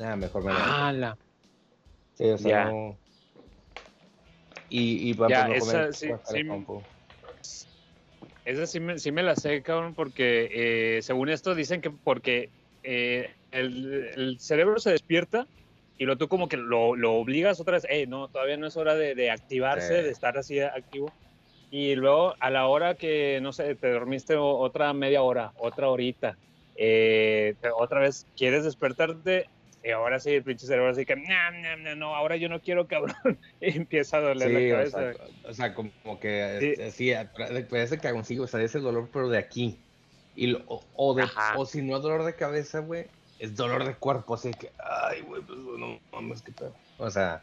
Nada, mejor me. ¡Hala! Sí, o sea, Ya. no. Y, y va Ya, por no esa comer sí- guacala sí- compu. Esa sí me, sí me la sé, cabrón, porque eh, según esto dicen que porque eh, el, el cerebro se despierta y lo tú como que lo, lo obligas otra vez, eh, no, todavía no es hora de, de activarse, Sí. de estar así activo. Y luego a la hora que, no sé, te dormiste otra media hora, otra horita, eh, te- otra vez quieres despertarte y ahora sí el pinche cerebro así que, no, no, no, no, ahora yo no quiero, cabrón. Y empieza a doler Sí, la o cabeza. sea, o sea, como, que Sí. sí, parece cagoncillo, o sea, ese dolor, pero de aquí. Y lo- o, o de, o si no es dolor de cabeza, güey, es dolor de cuerpo, así que, ay, güey, pues no mames, qué pedo. O sea,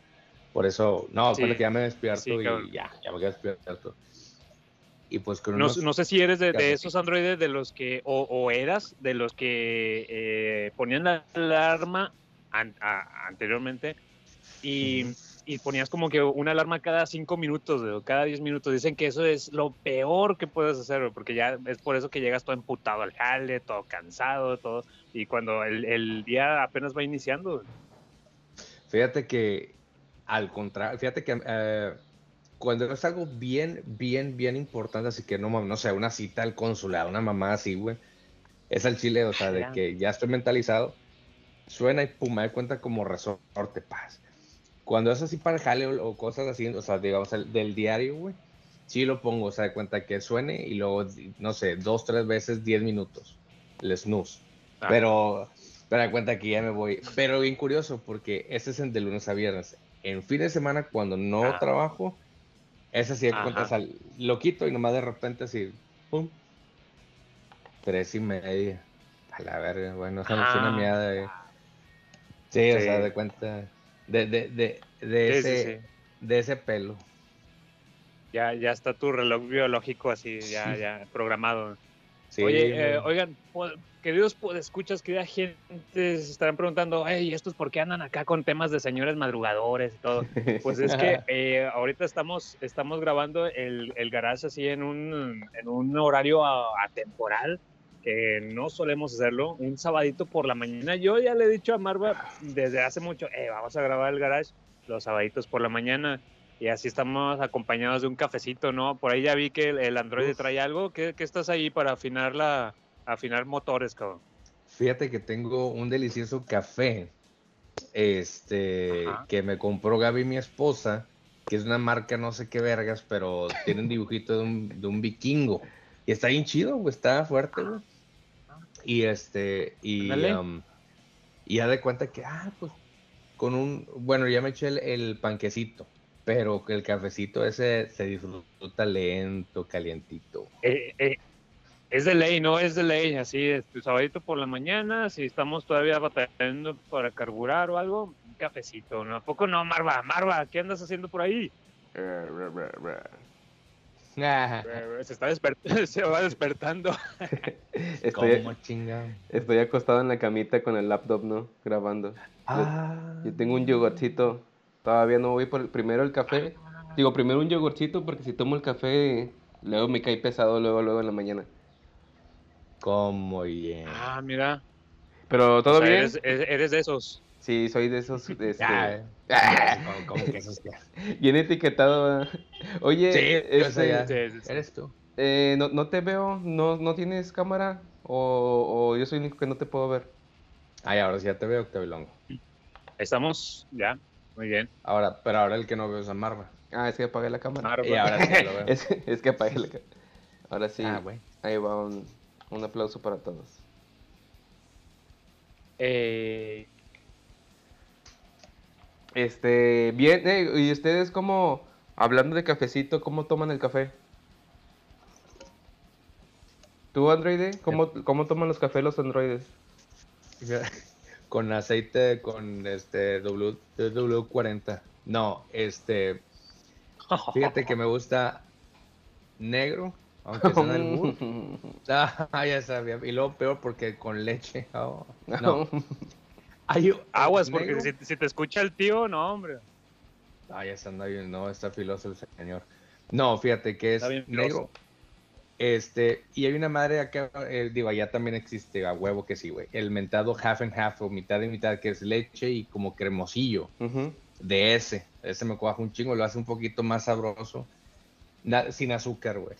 por eso, no, Sí. que ya me despierto Sí, y cabrón. ya, ya me quedo despierto. Y pues con No, no sé si eres de, esos androides de los que, o, o eras de los que eh, ponían la alarma an- a- anteriormente y, y ponías como que una alarma cada cinco minutos o cada diez minutos. Dicen que eso es lo peor que puedes hacer, porque ya es por eso que llegas todo emputado al jale, todo cansado, todo. Y cuando el, el día apenas va iniciando. Fíjate que, al contrario, fíjate que eh, cuando es algo bien, bien, bien importante, así que no, no sé, una cita al consulado, una mamá así, güey, es al chile, o sea, de que ya estoy mentalizado, suena y pum, me da cuenta como resorte, paz. Cuando es así para el jale o, o cosas así, o sea, digamos, el- del diario, güey, sí lo pongo, o sea, de cuenta que suene y luego, no sé, dos, tres veces, diez minutos, el snooze. Ah. Pero, pero da cuenta que ya me voy. Pero bien curioso, porque ese es el de lunes a viernes. En fin de semana, cuando no Ah. trabajo, ese sí, Ajá. cuenta, o sea, lo quito y nomás de repente así, pum, tres y media. A la verga, bueno, esa noche una Ah. Sí, o sea, de cuenta, de, de, de, de ese, de ese pelo. Ya, ya está tu reloj biológico así, ya, ya programado. Sí, Oye, eh, oigan, queridos escuchas, querida gente, se estarán preguntando, hey, ¿estos por qué andan acá con temas de señores madrugadores y todo? Pues es que eh, ahorita estamos, estamos grabando el, el garage así en un, en un horario a- atemporal, que no solemos hacerlo, un sabadito por la mañana. Yo ya le he dicho a Marva desde hace mucho, eh, vamos a grabar el garage los sabaditos por la mañana. Y así estamos acompañados de un cafecito, ¿no? Por ahí ya vi que el, el Android Uf. trae algo. ¿Qué, qué estás ahí para afinar la afinar motores, cabrón? Fíjate que tengo un delicioso café. Este, Ajá. que me compró Gaby, mi esposa, que es una marca no sé qué vergas, pero tiene un dibujito de un, de un vikingo. Y está bien chido, güey, está fuerte, güey. Y este, y, um, y ya de cuenta que, ah, pues, con un, bueno, ya me eché el, el panquecito, pero que el cafecito ese se disfruta lento, calientito. Eh, eh, es de ley, ¿no? Es de ley, así, este, sabadito por la mañana, si estamos todavía batallando para carburar o algo, un cafecito, ¿no? ¿A poco no, Marva? Marva, ¿qué andas haciendo por ahí? Ah, Se está despertando, se va despertando. Estoy, ¿Cómo chingado? estoy acostado en la camita con el laptop, ¿no? Grabando. Ah, Yo tengo un yogurcito. Todavía no voy por el, primero el café. Digo, primero un yogurcito porque si tomo el café, luego me cae pesado luego, luego en la mañana. ¿Cómo bien? Ah, mira. Pero todo o sea, bien. Eres de esos. Sí, soy de esos. de este, Ah, ah, ¿cómo, cómo que eso es que- bien etiquetado. Oye, Sí, yo sé, este, ya. Sí. ¿Eres tú? eh, no, no te veo, no, no tienes cámara o, o yo soy el único que no te puedo ver. Ay, ahora sí ya te veo, Octavio Longo. Estamos, ya, muy bien. Ahora, pero ahora el que no veo es a Marva. Ah, es que apagué la cámara. Marva. Y ahora sí ya lo veo. Es, es que apagué la cámara. Ahora sí, Ah, güey. ahí va un, un aplauso para todos. Eh, Este, bien, eh, y ustedes como, hablando de cafecito, ¿cómo toman el café? ¿Tú, androide? ¿Cómo, cómo toman los cafés los androides? Con aceite, con este W, W40. No, este. Fíjate que me gusta negro, aunque sea albur. Ah, ya sabía. Y luego peor porque con leche. oh, no. Hay Aguas, porque si, si te escucha el tío, no, hombre. Ah, ya está, no, está filoso el señor. No, fíjate que es negro. Este, y hay una madre acá, eh, digo, allá también existe, a huevo que sí, güey. El mentado half and half o mitad y mitad, que es leche y como cremosillo. De ese, ese me cuaja un chingo, lo hace un poquito más sabroso. Na- sin azúcar, güey.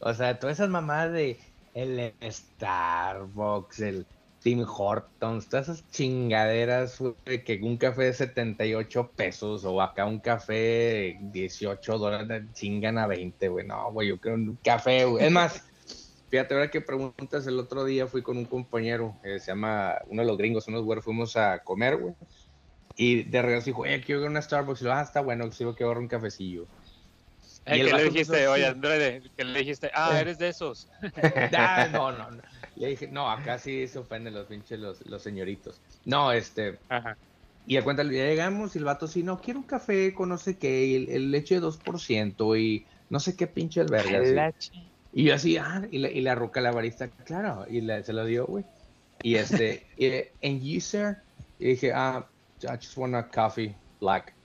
O sea, todas esas mamadas de el Starbucks, el Tim Hortons, todas esas chingaderas, güey, que un café de 78 pesos o acá un café de 18 dólares chingan a 20, güey. No, güey, yo quiero un café, güey. Es más, fíjate, ahora que preguntas, el otro día fui con un compañero, eh, se llama, uno de los gringos, unos güeyes, fuimos a comer, güey. Y de regreso dijo, oye, quiero ir a una Starbucks. Y lo, ah, está bueno, sí, quiero agarrar un cafecillo. Eh, Y el ¿Qué le dijiste? Oye, así. Androide, que le dijiste, ah, Eh. eres de esos. Ah, no, no, no. Le dije, no, acá sí se ofenden los pinches los, los señoritos. No, este, Ajá. y a cuenta, ya llegamos y el vato sí, no, quiero un café con no sé qué, y el, el leche 2% y no sé qué pinche alberga. Y yo así, ah, y la, y la roca la barista, claro, y la- se lo dio, güey. Y este, y, and you, sir? Y dije, ah, I just want a coffee, black.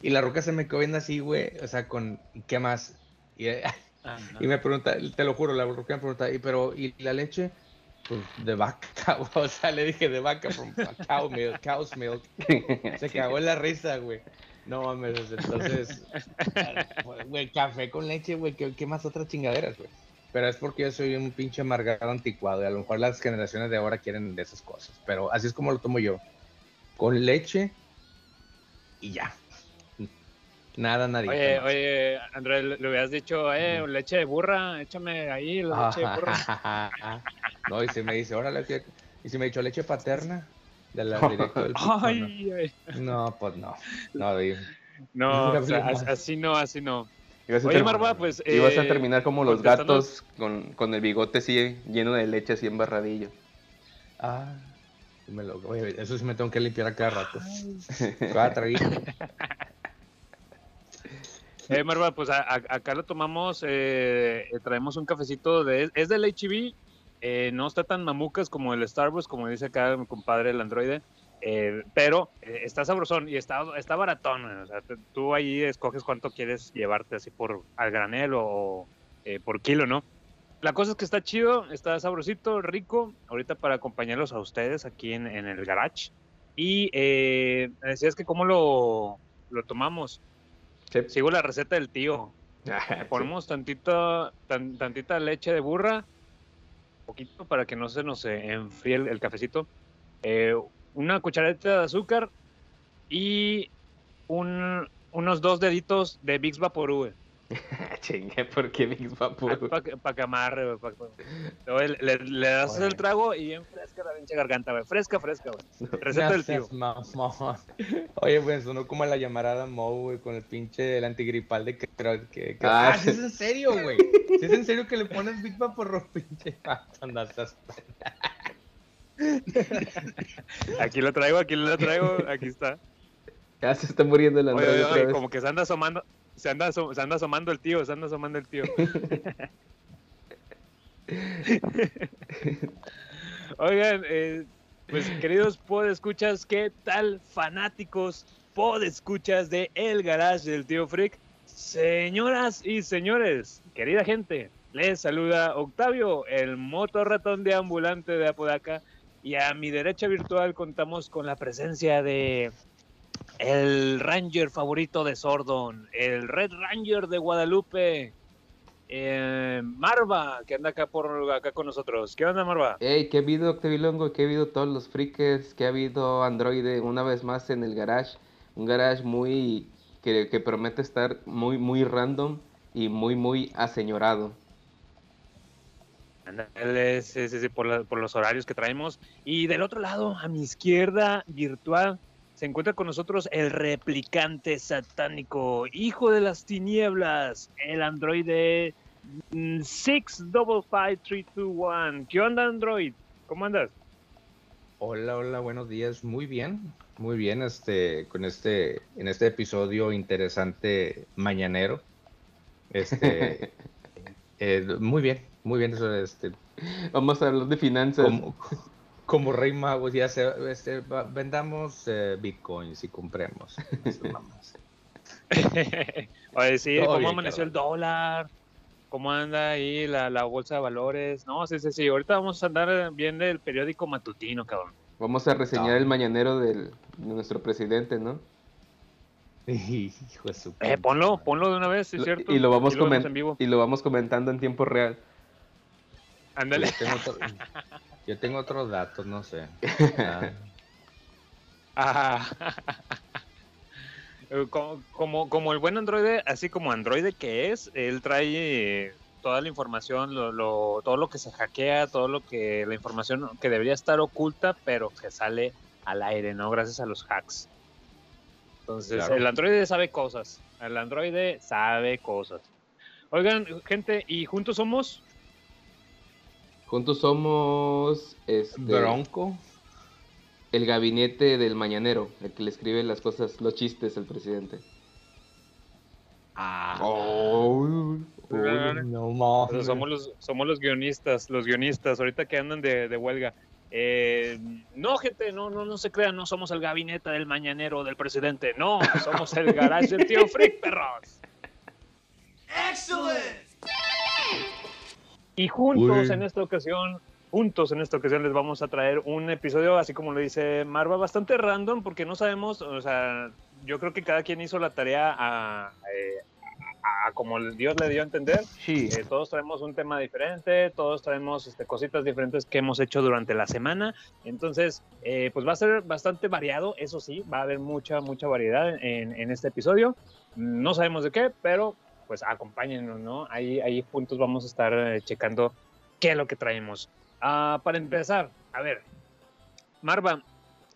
Y la roca se me quedó viendo así, güey, o sea, con, ¿qué más? Y, y me pregunta, te lo juro, la me pregunta, ¿y pero, y la leche? Pues de vaca, o sea, le dije de vaca, from cow milk, cow's milk. Se cagó en la risa, güey. No mames, entonces, güey, café con leche, güey, ¿qué, qué más otras chingaderas, güey? Pero es porque yo soy un pinche amargado anticuado y a lo mejor las generaciones de ahora quieren de esas cosas. Pero así es como lo tomo yo. Con leche y ya. Nada, nadie. Oye, oye, Andrés, le hubieras dicho, eh, leche de burra, échame ahí la leche de burra. no, y si me dice, órale, ¿qué? y si me ha dicho leche paterna, de la directo del pico, Ay, ay. no. no, pues no. No, No, o sea, así no, así no. Ibas a Oye, Marva, pues. ibas a eh, terminar como los gatos con, con el bigote así lleno de leche así embarradillo. Ah, me lo, oye, eso sí me tengo que limpiar a cada rato. Cada traguito. Eh, Marva, pues a- a- acá lo tomamos, eh, eh, traemos un cafecito de, es del HB, eh, no está tan mamucas como el Starbucks, como dice acá mi compadre el androide, eh, pero eh, está sabrosón y está, está baratón, o sea, te- tú ahí escoges cuánto quieres llevarte así por al granel o por kilo, ¿no? La cosa es que está chido, está sabrosito, rico, ahorita para acompañarlos a ustedes aquí en, en el garage. Y eh, decías que cómo lo, lo tomamos. Sí. Sigo la receta del tío. Ah, Le ponemos tantito, tan- tantita leche de burra, poquito para que no se nos enfríe el, el cafecito, eh, una cucharadita de azúcar y un- unos dos deditos de Vicks Vaporú, güey. Chingue, ¿por qué Big Vapor? Para que amarre, güey, pa- pa- le, le das el trago y bien fresca la pinche garganta, güey. Fresca, fresca, güey. Receta del tío. Oye, pues sonó como la llamarada Mo, güey, con el pinche el antigripal de que... que, que- Ah, ah, sí es en serio, güey. Si es en serio que le pones Big por pinche seas- Aquí lo traigo, aquí lo traigo, aquí está. Ya se está muriendo el Android oye, oye, como que se anda asomando, se anda, se anda asomando el tío, se anda asomando el tío. Oigan, eh, pues queridos podescuchas, ¿qué tal fanáticos podescuchas de El Garage del Tío Freak? Señoras y señores, querida gente, les saluda Octavio, el motorratón de ambulante de Apodaca, y a mi derecha virtual contamos con la presencia de el Ranger favorito de Sordon, el Red Ranger de Guadalupe, eh, Marva, que anda acá por acá con nosotros. ¿Qué onda, Marva? Ey, ¿qué ha habido Octavilongo? ¿Qué ha habido todos los freakers? ¿Qué ha habido Android una vez más en el garage? Un garage muy... que, que promete estar muy, muy random y muy, muy aseñorado. Ándale, sí, sí, sí, por, la- por los horarios que traemos. Y del otro lado, a mi izquierda virtual, se encuentra con nosotros el replicante satánico, hijo de las tinieblas, el androide mm, 655321. ¿Qué onda, Android? ¿Cómo andas? Hola, hola, buenos días. Muy bien, muy bien, este, con este, en este episodio interesante mañanero. Este, eh, muy bien, muy bien, eso, este, Vamos a hablar de finanzas. como, como rey mago, ya se, este, va- vendamos eh, bitcoins y compremos. Oye, sí, Todo ¿cómo bien, amaneció el dólar? ¿Cómo anda ahí la, la bolsa de valores? No, sí, sí, sí. Ahorita vamos a andar bien del periódico matutino, cabrón. Vamos a reseñar No. el mañanero del, de nuestro presidente, ¿no? Hijo de su Eh, ponlo, ponlo de una vez, ¿sí es Lo- cierto? y lo vamos comen- en vivo. y lo vamos comentando en tiempo real. Ándale. Yo tengo, otros datos, no sé. Ah, como, como, como el buen androide, así como androide que es, él trae eh, toda la información, lo, lo- todo lo que se hackea, todo lo que la información que debería estar oculta, pero que sale al aire, ¿no? Gracias a los hacks. Entonces, Claro. el androide sabe cosas. El androide sabe cosas. Oigan, gente, ¿y juntos somos? Juntos somos este, Bronco. el gabinete del mañanero, el que le escribe las cosas, los chistes al presidente. Ah, Oh, no mames. somos los, somos los guionistas, los guionistas, ahorita que andan de, de huelga. Eh, no, gente, no, no, no se crean, no somos el gabinete del mañanero del presidente, no, somos el garage del tío Frick, perros. Excellent! Y juntos Uy. en esta ocasión, juntos en esta ocasión les vamos a traer un episodio, así como lo dice Marva, bastante random, porque no sabemos, o sea, yo creo que cada quien hizo la tarea a, eh, a- a como Dios le dio a entender. sí. Eh, todos traemos un tema diferente, todos traemos este, cositas diferentes que hemos hecho durante la semana. Entonces, eh, pues va a ser bastante variado, eso sí, va a haber mucha, mucha variedad en, en este episodio. No sabemos de qué, pero pues acompáñenos, ¿no? Ahí, ahí juntos vamos a estar eh, checando qué es lo que traemos. Ah, para empezar, a ver, Marva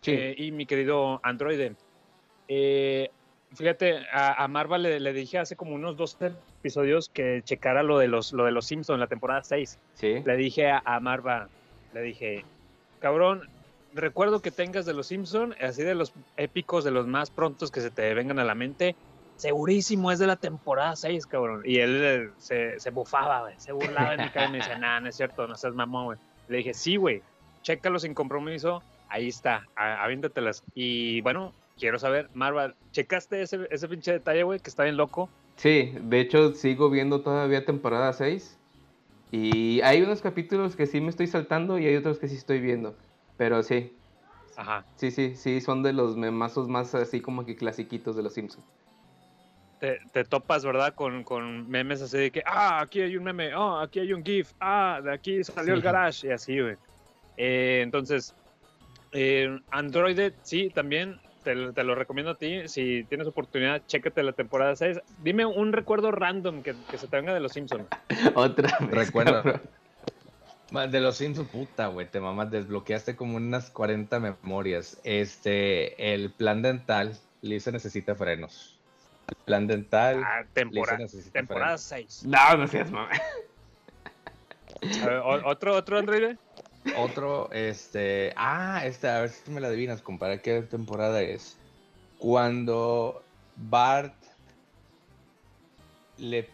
Sí. eh, y mi querido androide, eh, fíjate, a, a Marva le, le dije hace como unos dos episodios que checara lo de los, lo de los Simpsons, la temporada 6. sí. Le dije a, a Marva, le dije, cabrón, recuerdo que tengas de los Simpsons, así de los épicos, de los más prontos que se te vengan a la mente, segurísimo es de la temporada 6, cabrón. Y él eh, se, se bufaba, güey, se burlaba de mi cara y me decía, nah, no es cierto, no seas mamón, güey. Le dije, sí, güey, chécalo sin compromiso, ahí está, a- aviéntatelas. Y bueno, quiero saber, Marva, ¿checaste ese, ese pinche detalle, güey, que está bien loco? Sí, de hecho sigo viendo todavía temporada 6. Y hay unos capítulos que sí me estoy saltando y hay otros que sí estoy viendo. Pero sí, Ajá. sí, sí, sí, son de los memazos más así como que clasiquitos de los Simpsons. Te, te topas, ¿verdad? Con, con memes así de que, ah, aquí hay un meme, ah, aquí hay un GIF, ah, de aquí salió el garage, y así, güey. Eh, entonces, eh, Android, sí, también te, lo- te lo recomiendo a ti. Si tienes oportunidad, chécate la temporada 6. Dime un recuerdo random que, que se te venga de los Simpsons. Otra vez. Cabrón. Ma, De los Simpsons, puta, güey, te mamás, desbloqueaste como unas 40 memorias. Este, el plan dental, Lisa necesita frenos. Plan dental, Ah, temporada, temporada frenos. 6. No, no seas mamá. O- ¿Otro, otro Android? Otro, este, ah, este, a ver si me la adivinas, compadre, ¿qué temporada es? Cuando Bart le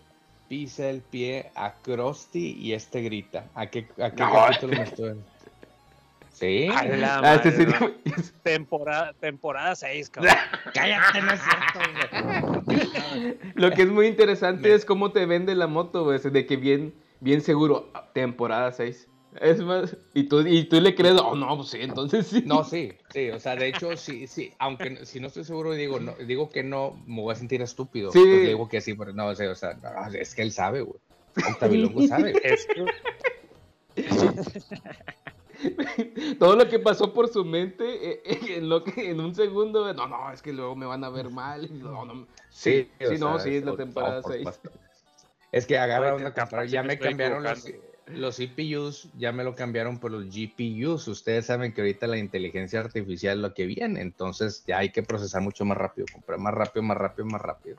pisa el pie a Krusty y este grita. ¿A qué, a qué No. capítulo me estoy? ¿Sí? A la Ah, este sí. temporada, temporada 6, cabrón. Cállate, no es cierto, güey. Lo que es muy interesante es cómo te vende la moto, güey. De que bien, bien seguro, temporada 6. Es más, y tú, y tú le crees, oh no, pues sí, entonces sí. No, sí, sí, o sea, de hecho, sí, sí, aunque si no estoy seguro y digo, no, digo que no, me voy a sentir estúpido. Sí. Pues digo que sí, pero no, o sea, o sea, no, es que él sabe, güey. Octavilongo sabe. Es que- Todo lo que pasó por su mente eh, eh, en, lo que, en un segundo, no, no, es que luego me van a ver mal. No, no. Sí, sí, no, sea, sí, es la temporada no, por 6. supuesto. Es que agarraron una comprar, ya me cambiaron los, los CPUs ya me lo cambiaron por los GPUs. Ustedes saben que ahorita la inteligencia artificial es lo que viene, entonces ya hay que procesar mucho más rápido, comprar más rápido, más rápido, más rápido.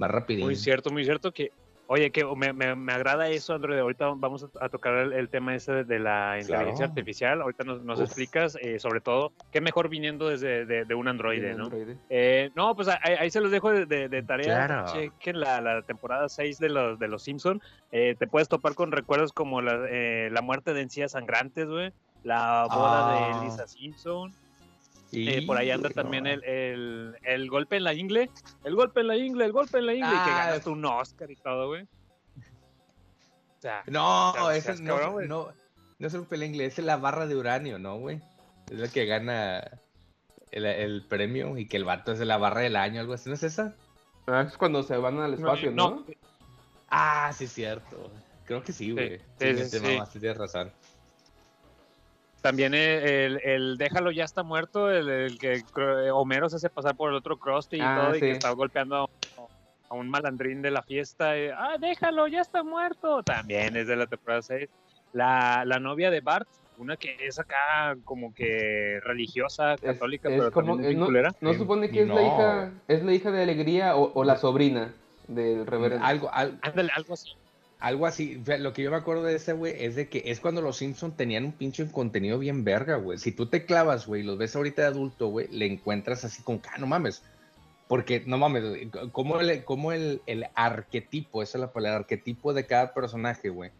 Más rapidín. Muy cierto, muy cierto que, oye, que me, me, me agrada eso, Android. Ahorita vamos a, a tocar el, el tema ese de, de la inteligencia Claro. artificial. Ahorita nos, nos explicas, eh, sobre todo, qué mejor viniendo desde de, de un Android, ¿no? androide. Eh, no, pues ahí, ahí se los dejo de, de- de tarea. Claro. Chequen la, la temporada 6 de los, de los Simpson. Eh, te puedes topar con recuerdos como la, eh, la muerte de encías sangrantes, güey. La boda Ah. de Lisa Simpson. Y, Eh, por ahí anda también el, el, el golpe en la ingle. El golpe en la ingle, el golpe en la ingle. y que Ah, ganaste un Oscar y todo, güey. O sea, No, Seas- ese seas no, no, no es el pelea inglés, es la barra de uranio, ¿no, güey? Es la que gana el, el premio y que el vato es de la barra del año, algo así, ¿no es esa? Ah, es cuando se van al espacio, ¿no? no, Ah, sí, es cierto. Creo que sí, güey. sí, Sí, sí, sí, sí. mamá, sí tienes razón. También el, el, el déjalo ya está muerto, el, el que Cro- Homero se hace pasar por el otro Krusty y Ah, todo, y sí. que está golpeando a, a un malandrín de la fiesta. y, ah, déjalo, ya está muerto. También es de la temporada 6. La, la novia de Bart, una que es acá como que religiosa, Es- católica, es pero como- también eh, bien no, culera. no Eh, supone que es la no. hija, es la hija de Alegría o, o la sobrina del reverendo. Algo, al- Ándale, algo así. Algo así. Lo que yo me acuerdo de ese, güey, es de que es cuando los Simpsons tenían un pinche contenido bien verga, güey. Si tú te clavas, güey, y los ves ahorita de adulto, güey, le encuentras así con, ah, no mames. Porque, no mames, como el, como el, el arquetipo, esa es la palabra, el arquetipo de cada personaje, güey.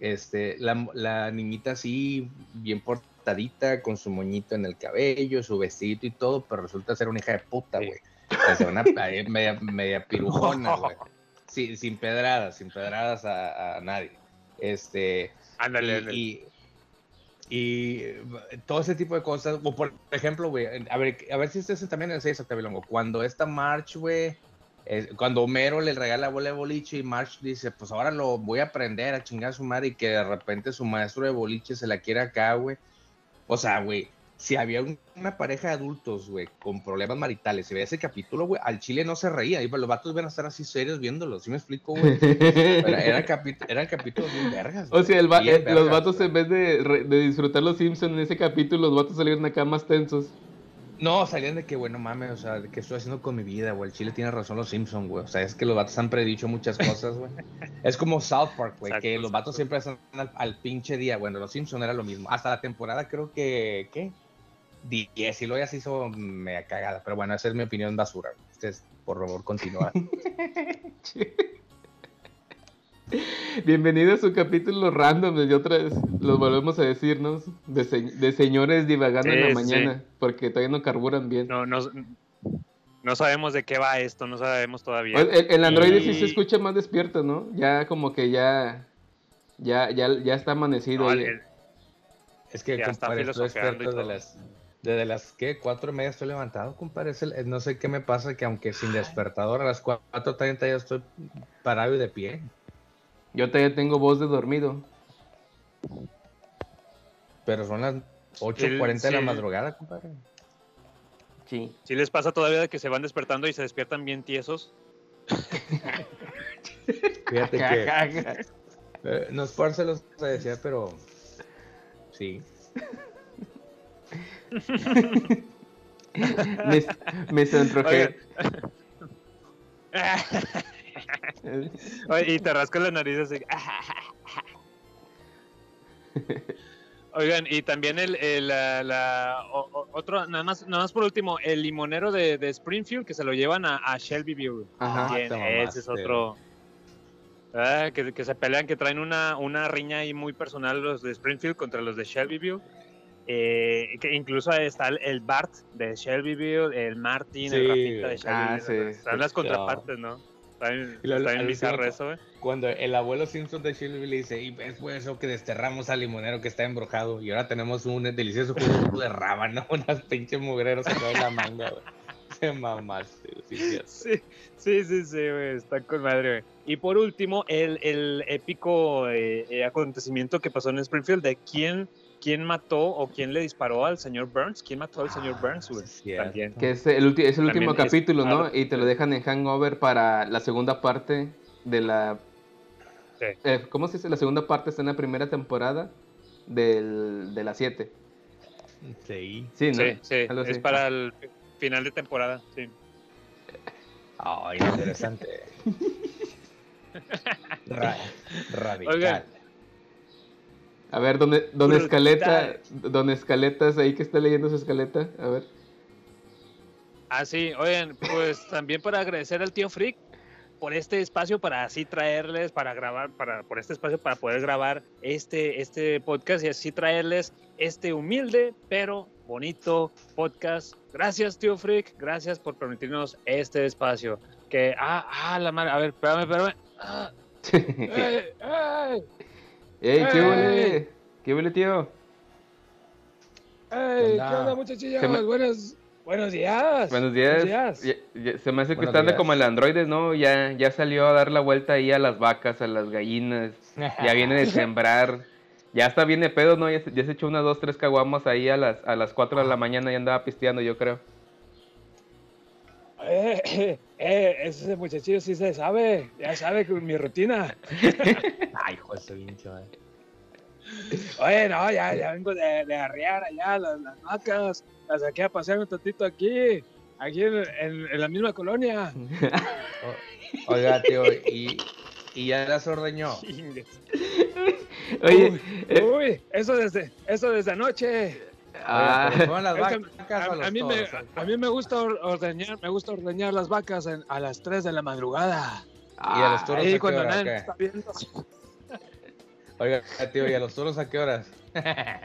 Este, la, la niñita así, bien portadita, con su moñito en el cabello, su vestidito y todo, pero resulta ser una hija de puta, Sí. güey. O sea, una ahí media, media pirujona, güey. Sí, sin pedradas, sin pedradas a, a nadie. Este, Ándale, y, ándale. y, y, todo ese tipo de cosas. O por ejemplo, güey, a ver, a ver si ustedes también en eso, Longo. Cuando esta March, güey, eh, cuando Homero le regala la bola de boliche y March dice, pues ahora lo voy a aprender a chingar a su madre y que de repente su maestro de boliche se la quiere acá, güey. O sea, güey, si había un- una pareja de adultos, güey, con problemas maritales, si veía ese capítulo, güey, al chile no se reía. Y los vatos iban a estar así serios viéndolo, ¿sí me explico, güey? Era, eran capítulos bien vergas. O sea, el va- bien eh, los vergas, vatos en vez de, re- de disfrutar los Simpsons en ese capítulo, los vatos salieron acá más tensos. No, salían de que, bueno, mames, o sea, ¿qué estoy haciendo con mi vida, güey? El Chile tiene razón los Simpsons, güey. O sea, es que los vatos han predicho muchas cosas, güey. es como South Park, güey, que los vatos siempre están al, al pinche día. Bueno, los Simpsons era lo mismo. Hasta la temporada creo que, ¿qué? 10 y luego ya se hizo media cagada. Pero bueno, esa es mi opinión basura. Ustedes, por favor, continúan. Bienvenido a su capítulo random, y otra vez los volvemos a decirnos, de, se- de señores divagando en la Sí, sí. mañana, porque todavía no carburan bien. No, no, no sabemos de qué va esto, no sabemos todavía. El, el- el Android sí Y- se escucha más despierto, ¿no? Ya como que ya, ya, ya, ya está amanecido. No, ahí. el- es que, Ya está filosofeando y de todo. las... Desde las, ¿qué? Cuatro y media estoy levantado, compadre. Es el- no sé qué me pasa, que aunque sin despertador a las 4.30 ya estoy parado y de pie. Yo todavía tengo voz de dormido. Pero son las 8.40 de la sí. madrugada, compadre. Sí. ¿Sí les pasa todavía de que se van despertando y se despiertan bien tiesos? Fíjate que eh, no es por se los decía, pero sí. me, me sonrojé. Oye, y te rascas la nariz así. Oigan, y también el, el, la, la- o- o- otro, nada más, nada más por último, el limonero de, de Springfield que se lo llevan a, a Shelbyville. Ajá. También, te mamaste. ese es otro. Ah, que, que se pelean, que traen una, una riña ahí muy personal los de Springfield contra los de Shelbyville. Eh, que incluso está el, el Bart de Shelbyville, el Martin, el Rafita de ah, Shelbyville. sí. Están las contrapartes, ¿no? Y lo- al bizarro eso, güey. Cuando el abuelo Simpson de Shelby le dice, y es por eso que desterramos al limonero que está embrujado, y ahora tenemos un delicioso jugo de rábano, unas pinches mugreros acá de la manga, güey. Se mamaste, sí. Sí, sí, sí, sí, güey, está con madre, güey. Y por último, el, el épico eh, eh, acontecimiento que pasó en Springfield de quién, quién mató o quién le disparó al señor Burns. ¿Quién mató al señor Burns, güey? Ah. También. Que es el, ulti- es el último También es capítulo, ¿no? Y te lo dejan en Hangover para la segunda parte de la eh, ¿cómo se dice? La segunda parte está en la primera temporada del, de las 7. Sí. Sí, ¿no? Sí, sí, es para el final de temporada, sí. Ay, interesante. Ra- radical. Oigan. A ver, ¿dónde, dónde escaleta? ¿Dónde escaletas ahí que está leyendo su escaleta? A ver. Ah, sí, oigan, pues también para agradecer al tío Freak por este espacio para así traerles, para grabar, para, por este espacio para poder grabar este, este podcast y así traerles este humilde pero bonito podcast. Gracias, tío Freak, gracias por permitirnos este espacio. Que, ah, ah, la madre, a ver, espérame, espérame. Ah, ¡Ey! ¡Ey! ¡Ey, qué huele! ¿Qué huele, tío? ¡Ey! ¿Qué onda? muchachillos? Se me- Buenos, buenos días. Buenos días. días. Ya- ya- se me hace que Buenos están como el androide, ¿no? Ya, ya salió a dar la vuelta ahí a las vacas, a las gallinas. Ya viene de sembrar. Ya está bien de pedo, ¿no? Ya se, ya se echó unas dos, tres caguamas ahí a las, a las 4 de la mañana y andaba pisteando, yo creo. Eh, eh, eh, ese muchachillo sí se sabe, ya sabe con mi rutina. Ay, hijo de pinche. Oye, no, ya, ya vengo de, de arriar allá las, las vacas, las saqué a pasear un tantito aquí, aquí en, en- en la misma colonia. O- Oiga, tío, y, y ya las ordeñó. Oye, uy, eh, uy, eso desde, eso desde anoche. Ah, Oiga, ¿pero ¿Fueron las Es que vacas o A, a mí me, toros? a mí me gusta or- ordeñar, me gusta ordeñar las vacas en- a las 3 de la madrugada. ¿Y a los toros a Ahí qué cuando hora, nadie o me qué? está viendo. Oiga, tío, ¿y a los toros a qué horas? ah,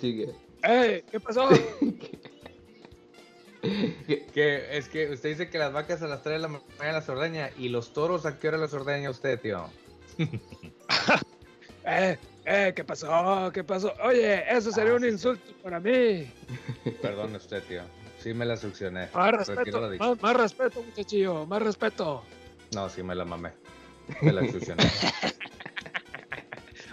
chica. ¡Ey! ¿Qué pasó? Que es que usted dice que las vacas a las 3 de la mañana las ordeña. ¿Y los toros a qué hora las ordeña usted, tío? Eh, eh, ¿qué pasó? ¿Qué pasó? Oye, eso sería Ah, un sí, insulto para mí. Perdón usted, tío. Sí me la succioné. Más respeto, más, más respeto, muchachillo, más respeto. No, sí me la mamé. Me la succioné.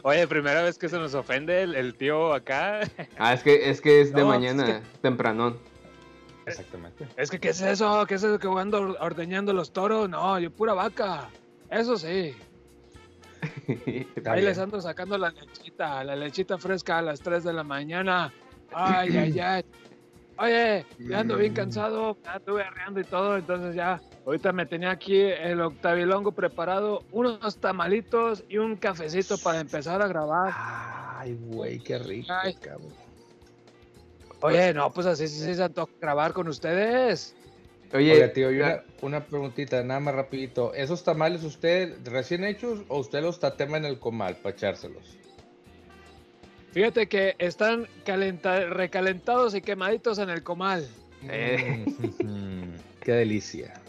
Oye, primera vez que se nos ofende el, el tío acá. Ah, es que es, que es de No, mañana, es tempranón. Exactamente. Es que, ¿qué es eso? ¿Qué es eso que ando or- ordeñando los toros? No, yo pura vaca. Eso sí. Ahí les ando sacando la lechita, la lechita fresca a las 3 de la mañana. Ay, ay, ay. Oye, ya ando bien cansado, ya estuve arreando y todo, entonces ya, ahorita me tenía aquí el octavilongo preparado, unos tamalitos y un cafecito para empezar a grabar. Ay, güey, qué rico, Ay. cabrón. Oye, no, pues así sí se antoja grabar con ustedes. Oye, Oiga, tío, una, una preguntita, nada más rapidito. ¿Esos tamales usted recién hechos o usted los tatema en el comal para echárselos? Fíjate que están calenta- recalentados y quemaditos en el comal. Eh. Mm, qué delicia.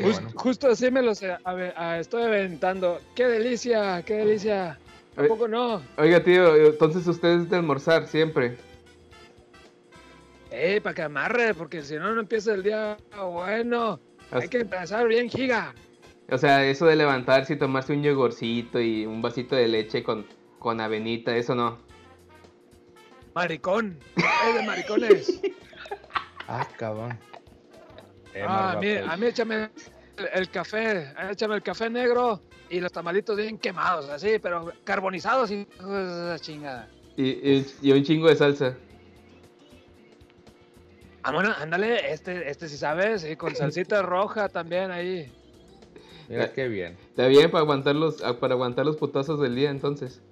Bueno. Justo así me los eh, a estoy aventando. ¡Qué delicia! ¡Qué delicia! Oye. ¿Tampoco no? Oiga, tío, entonces usted es de almorzar siempre. ¡Eh, para que amarre! Porque si no, no empieza el día bueno. Hay que empezar bien, giga. O sea, eso de levantarse y tomarse un yogurcito y un vasito de leche con, con avenita, eso no. Maricón. ¡Eh, de maricones! Ah, cabrón. Eh, ah, a mí, a mí échame el, el café. Échame el café negro y los tamalitos bien quemados, así, pero carbonizados y esa chingada. Y, y- y un chingo de salsa. Ah, bueno, ándale, este, este sí sabes, y con salsita roja también ahí. Mira qué bien. Está bien para aguantar los, ah, para aguantar los putazos del día, entonces.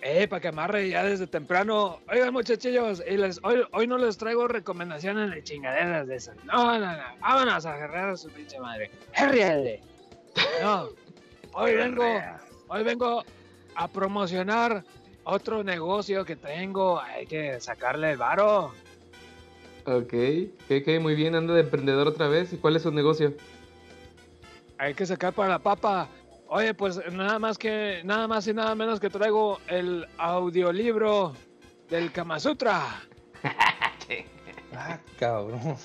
Eh, para que amarre ya desde temprano. Oigan, muchachillos, y les, hoy, hoy no les traigo recomendaciones de chingaderas de esas. No, no, no. Vámonos a agarrar a su pinche madre. ¡Herriale! No. Hoy vengo, hoy vengo a promocionar otro negocio que tengo. Hay que sacarle el varo. Ok, ok, muy bien, anda de emprendedor otra vez. ¿Y cuál es su negocio? Hay que sacar para la papa. Oye, pues nada más que, nada más y nada menos que traigo el audiolibro del Kama Sutra. Ah, cabrón.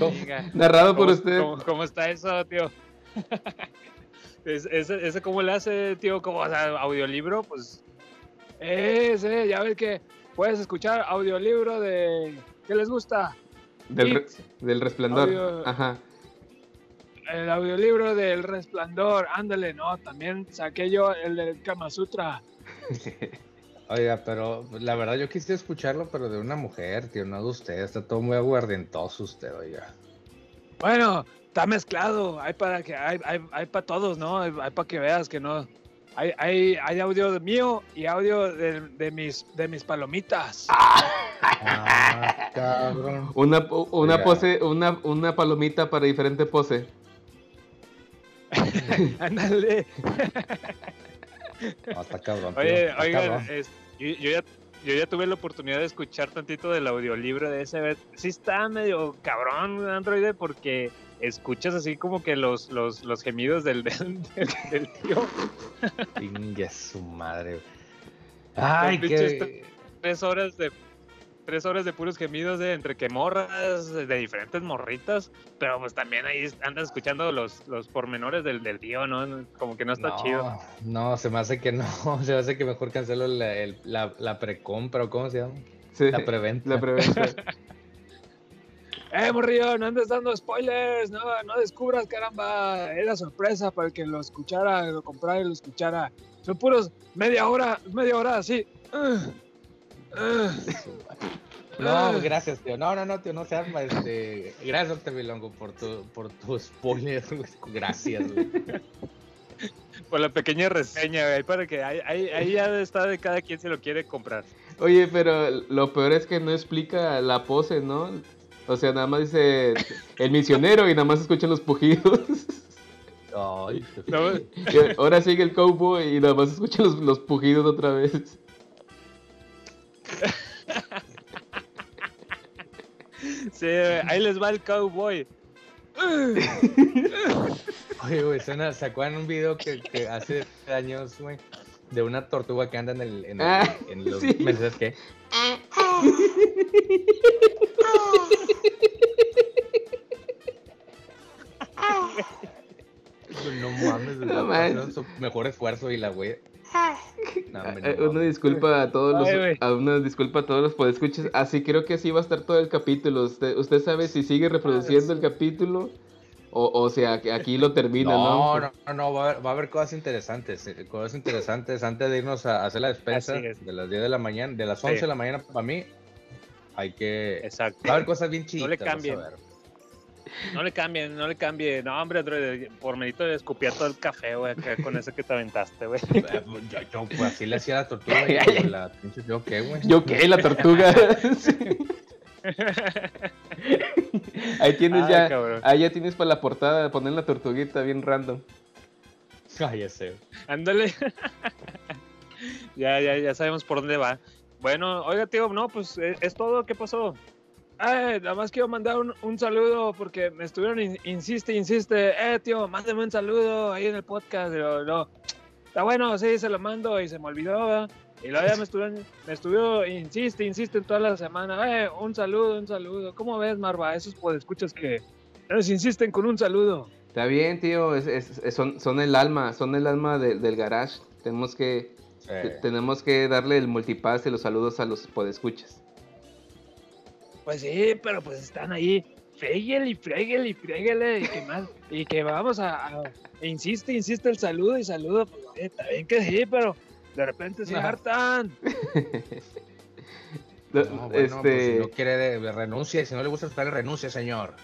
Venga. Narrado por ¿Cómo, usted. ¿cómo, cómo está eso, tío? Es- ¿Ese, ese cómo le hace, tío? ¿Cómo, o sea, audiolibro? Pues. Ese, ya ves que puedes escuchar audiolibro de. ¿Qué les gusta? Del, re- del resplandor. Audio- Ajá. el audiolibro del Resplandor, ándale, no, también saqué yo el del Kama Sutra. Oiga, pero la verdad yo quise escucharlo, pero de una mujer, tío, no de usted. Está todo muy aguardentoso usted, oiga. Bueno, está mezclado, hay para que, hay, hay, hay para todos, ¿no? Hay, hay para que veas que no. Hay, hay, hay audio mío y audio de, de mis, de mis palomitas. Ah, cabrón. Una, una pose, una, una palomita para diferente pose. Ándale. No, está cabrón. Oye, está oigan, cabrón. es- yo, yo ya, yo ya tuve la oportunidad de escuchar tantito del audiolibro de ese. Sí está medio cabrón Android porque escuchas así como que los, los, los gemidos del, del, del- del tío. Ingue su madre. Ay, pinches qué. Tres horas de tres horas de puros gemidos de entre que morras, de diferentes morritas, pero pues también ahí andas escuchando los, los pormenores del, del tío, ¿no? Como que no está no, chido. No, se me hace que no. Se me hace que mejor cancelo la, el- la, la precompra o cómo se llama. Sí, La preventa. La preventa. ¡Eh, morrillo! No andes dando spoilers, no, no descubras, caramba. Era sorpresa para el que lo escuchara, lo comprara y lo escuchara. Son puros media hora, media hora así. Ugh. Ugh. No, gracias, tío. No, no, no, tío, no se arma. Este... Gracias, Bilongo, por tu, por tu spoiler. güey. Gracias, güey. Por la pequeña reseña, güey, para que ahí, ahí, ahí ya está de cada quien se lo quiere comprar. Oye, pero lo peor es que no explica la pose, ¿no? O sea, nada más dice el misionero y nada más escuchan los pujidos. Ay, ahora sigue el cowboy y nada más escuchan los, los pujidos otra vez. sí, ahí les va el cowboy. Oye, güey, suena, ¿se acuerdan un video que, que hace años, güey? De una tortuga que anda en, el, en, el- Ah, en los sí. mensajes que. No mames, No su mejor esfuerzo y la güey. No, Eh, no Una mames. disculpa a todos los, Ay, una disculpa a todos los podescuchas. Así creo que así va a estar todo el capítulo. Usted, usted sabe si sigue reproduciendo el capítulo o, o sea que aquí lo termina, ¿no? No, no, no, no, va a, haber, va a haber cosas interesantes, eh, cosas interesantes antes de irnos a hacer la despensa de las 10 de la mañana, de las 11 Sí. de la mañana para mí. Hay que. Exacto. Va a haber cosas bien chidas. le cambien. No le cambien, no le cambien. No, hombre, Android, por medito de escupir todo el café, güey, con ese que te aventaste, güey. Yo, yo, pues así le hacía a la tortuga. y yo, la pinche, yo qué, güey. ¿Yo qué? La tortuga. Sí. Ahí tienes Ay, ya, cabrón. ahí ya tienes para la portada poner la tortuguita bien random. Ay, ese. Ándale. ya, ya, ya sabemos por dónde va. Bueno, oiga, tío, no, pues eh, es todo. ¿Qué pasó? Eh, nada más quiero mandar un, un saludo porque me estuvieron, in- insiste, insiste. Eh, tío, mándeme un saludo ahí en el podcast. Pero no, está bueno, sí, se lo mando y se me olvidó. ¿verdad? Y luego ya me estuvieron, me estuvieron, insiste, insiste en toda la semana. Eh, un saludo, un saludo. ¿Cómo ves, Marva? Esos escuchas que nos insisten con un saludo. Está bien, tío, es- es- es- son, son el alma, son el alma de- del garage. Tenemos que, te- Eh, tenemos que darle el multipass y los saludos a los podescuchas. Pues sí, pero pues están ahí. Fréguele y fréguele y fréguele y que más. Y que vamos a, a- e insiste, insiste el saludo y saludo. Pues, oye, está bien que sí, pero de repente se hartan. No, no, bueno, pues, este, si no quiere, de- renuncia. Si no le gusta estar, renuncia, señor.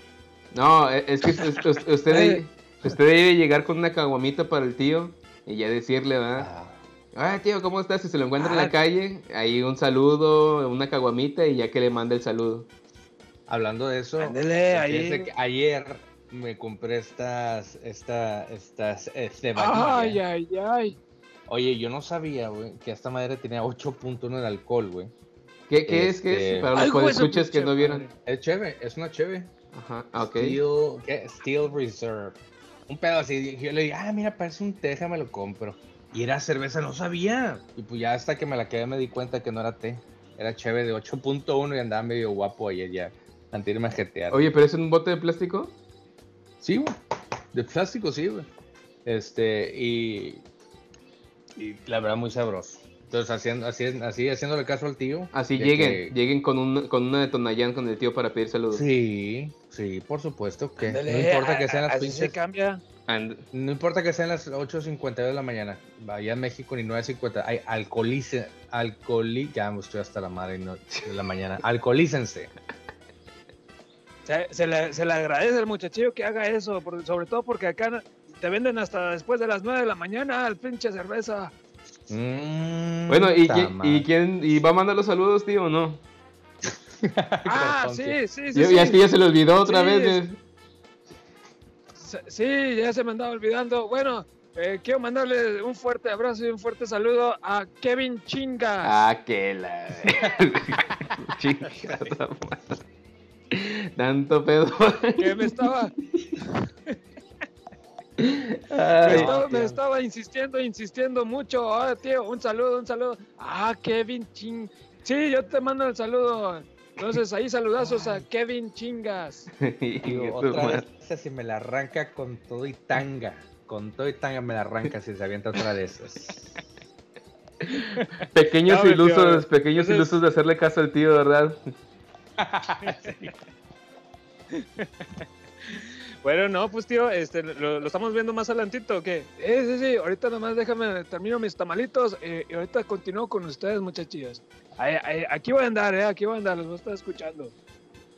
no, e- es que us- us- usted, debe- usted debe llegar con una caguamita para el tío y ya decirle, ¿verdad? Ah, Ah, tío, ¿cómo estás? Si se lo encuentra en Ah. la calle, ahí un saludo, una caguamita y ya que le manda el saludo. hablando de eso, Ándele, ahí. fíjese que ayer me compré estas, esta, estas, este Ay, ay, ay. Oye, yo no sabía, güey, que esta madre tenía 8.1 de alcohol, güey. ¿Qué, qué es? ¿Qué Este- es? Para los escuchas que no vieron. Es cheve, es una cheve. Ajá, ah, ok. Steel, ¿qué? Steel Reserve. Un pedo así. Yo le dije, ah, mira, parece un té, déjame lo compro. Y era cerveza, no sabía. Y pues ya hasta que me la quedé me di cuenta que no era té. Era cheve de 8.1 y andaba medio guapo ayer ya. Antes de irme a jetear. Oye, ¿pero es un bote de plástico? Sí, güey. De plástico, sí, güey. Este, y. Y la verdad, muy sabroso. Entonces, haciendo, así, así haciéndole caso al tío. Así lleguen, que- lleguen con, un, con una de Tonayán con el tío para pedir saludos. Sí, sí, por supuesto que. No importa que sean las así se pinches. cambia. And- No importa que sean las 8.52 de la mañana. Vaya a México ni 9.50. Hay alcoholice. Alcoholi. Ya me estoy hasta la madre no, de la mañana. Alcoholícense. Se, se le, se le agradece al muchachillo que haga eso, por- sobre todo porque acá te venden hasta después de las 9 de la mañana el pinche cerveza. Mm, Bueno, ¿y, quién y va a mandar los saludos, tío, o no? Ah, sí, sí, sí. Es que ya se le olvidó otra Sí, vez. es- eh. Sí, ya se me andaba olvidando. Bueno, eh, quiero mandarle un fuerte abrazo y un fuerte saludo a Kevin Chinga. Ah, que la. Madre. Tanto pedo. Que me estaba, me Ay, estaba, me estaba insistiendo, insistiendo mucho. Ah, tío, un saludo, un saludo. Ah, Kevin Ching. Sí, yo te mando el saludo. Entonces ahí saludazos a Kevin Chingas. Digo, otra vez esa si me la arranca con todo y tanga. Con todo y tanga me la arranca si se avienta otra de esas. Pequeños No, mi tío, ilusos, pequeños entonces- ilusos de hacerle caso al tío, ¿verdad? Bueno, no, pues tío, este, lo, lo estamos viendo más adelantito, ¿o ¿qué? Eh, sí, sí, ahorita nomás déjame, termino mis tamalitos eh, y ahorita continúo con ustedes, muchachillos. Ahí- ahí- aquí voy a andar, eh, aquí voy a andar, los voy a estar escuchando.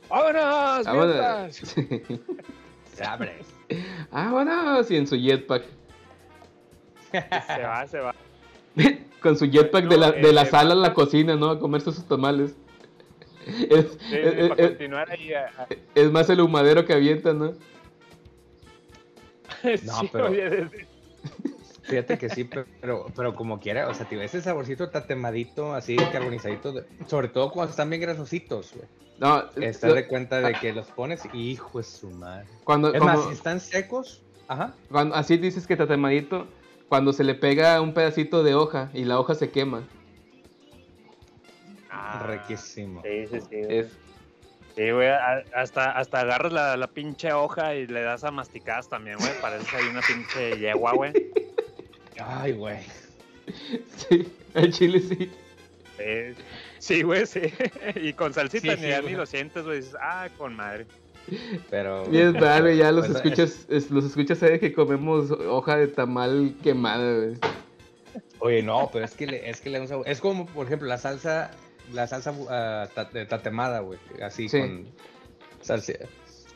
¡Vámonos! Vámonos. mientras! Se abre. Vámonos. Y en su jetpack. Se va, se va. Con su jetpack No, de la, de la eh, sala a la cocina, ¿no? A comerse sus tamales. Es, Sí, sí, es- es- para es- continuar ahí. a- a- es más el humadero que avienta, ¿no? No, Sí, pero- Fíjate que sí, pe- pero, pero como quiera, o sea, tío, ese saborcito tatemadito, así carbonizadito, de- sobre todo cuando están bien grasositos, güey. No, Estás de cuenta de que los pones y hijo de su madre. cuando, Es como- más, si están secos, ajá. cuando- así dices que tatemadito, cuando se le pega un pedacito de hoja y la hoja se quema. Ah, Riquísimo. Sí, sí, sí. Es, Sí, güey, hasta, hasta agarras la, la pinche hoja y le das a masticadas también, güey. Parece ahí una pinche yegua, güey. Ay, güey. sí, al chile sí. Sí, Sí, güey, sí. Y con salsita Sí, ni, sí, ni lo sientes, güey. Dices, ah, con madre. Pero. Bien raro, ya los Pues, escuchas, es- los escuchas sabe que comemos hoja de tamal quemada, güey. Oye, no, pero es que le, es que le Es como, por ejemplo, la salsa, la salsa de tatemada, güey. Así Sí. con salsa.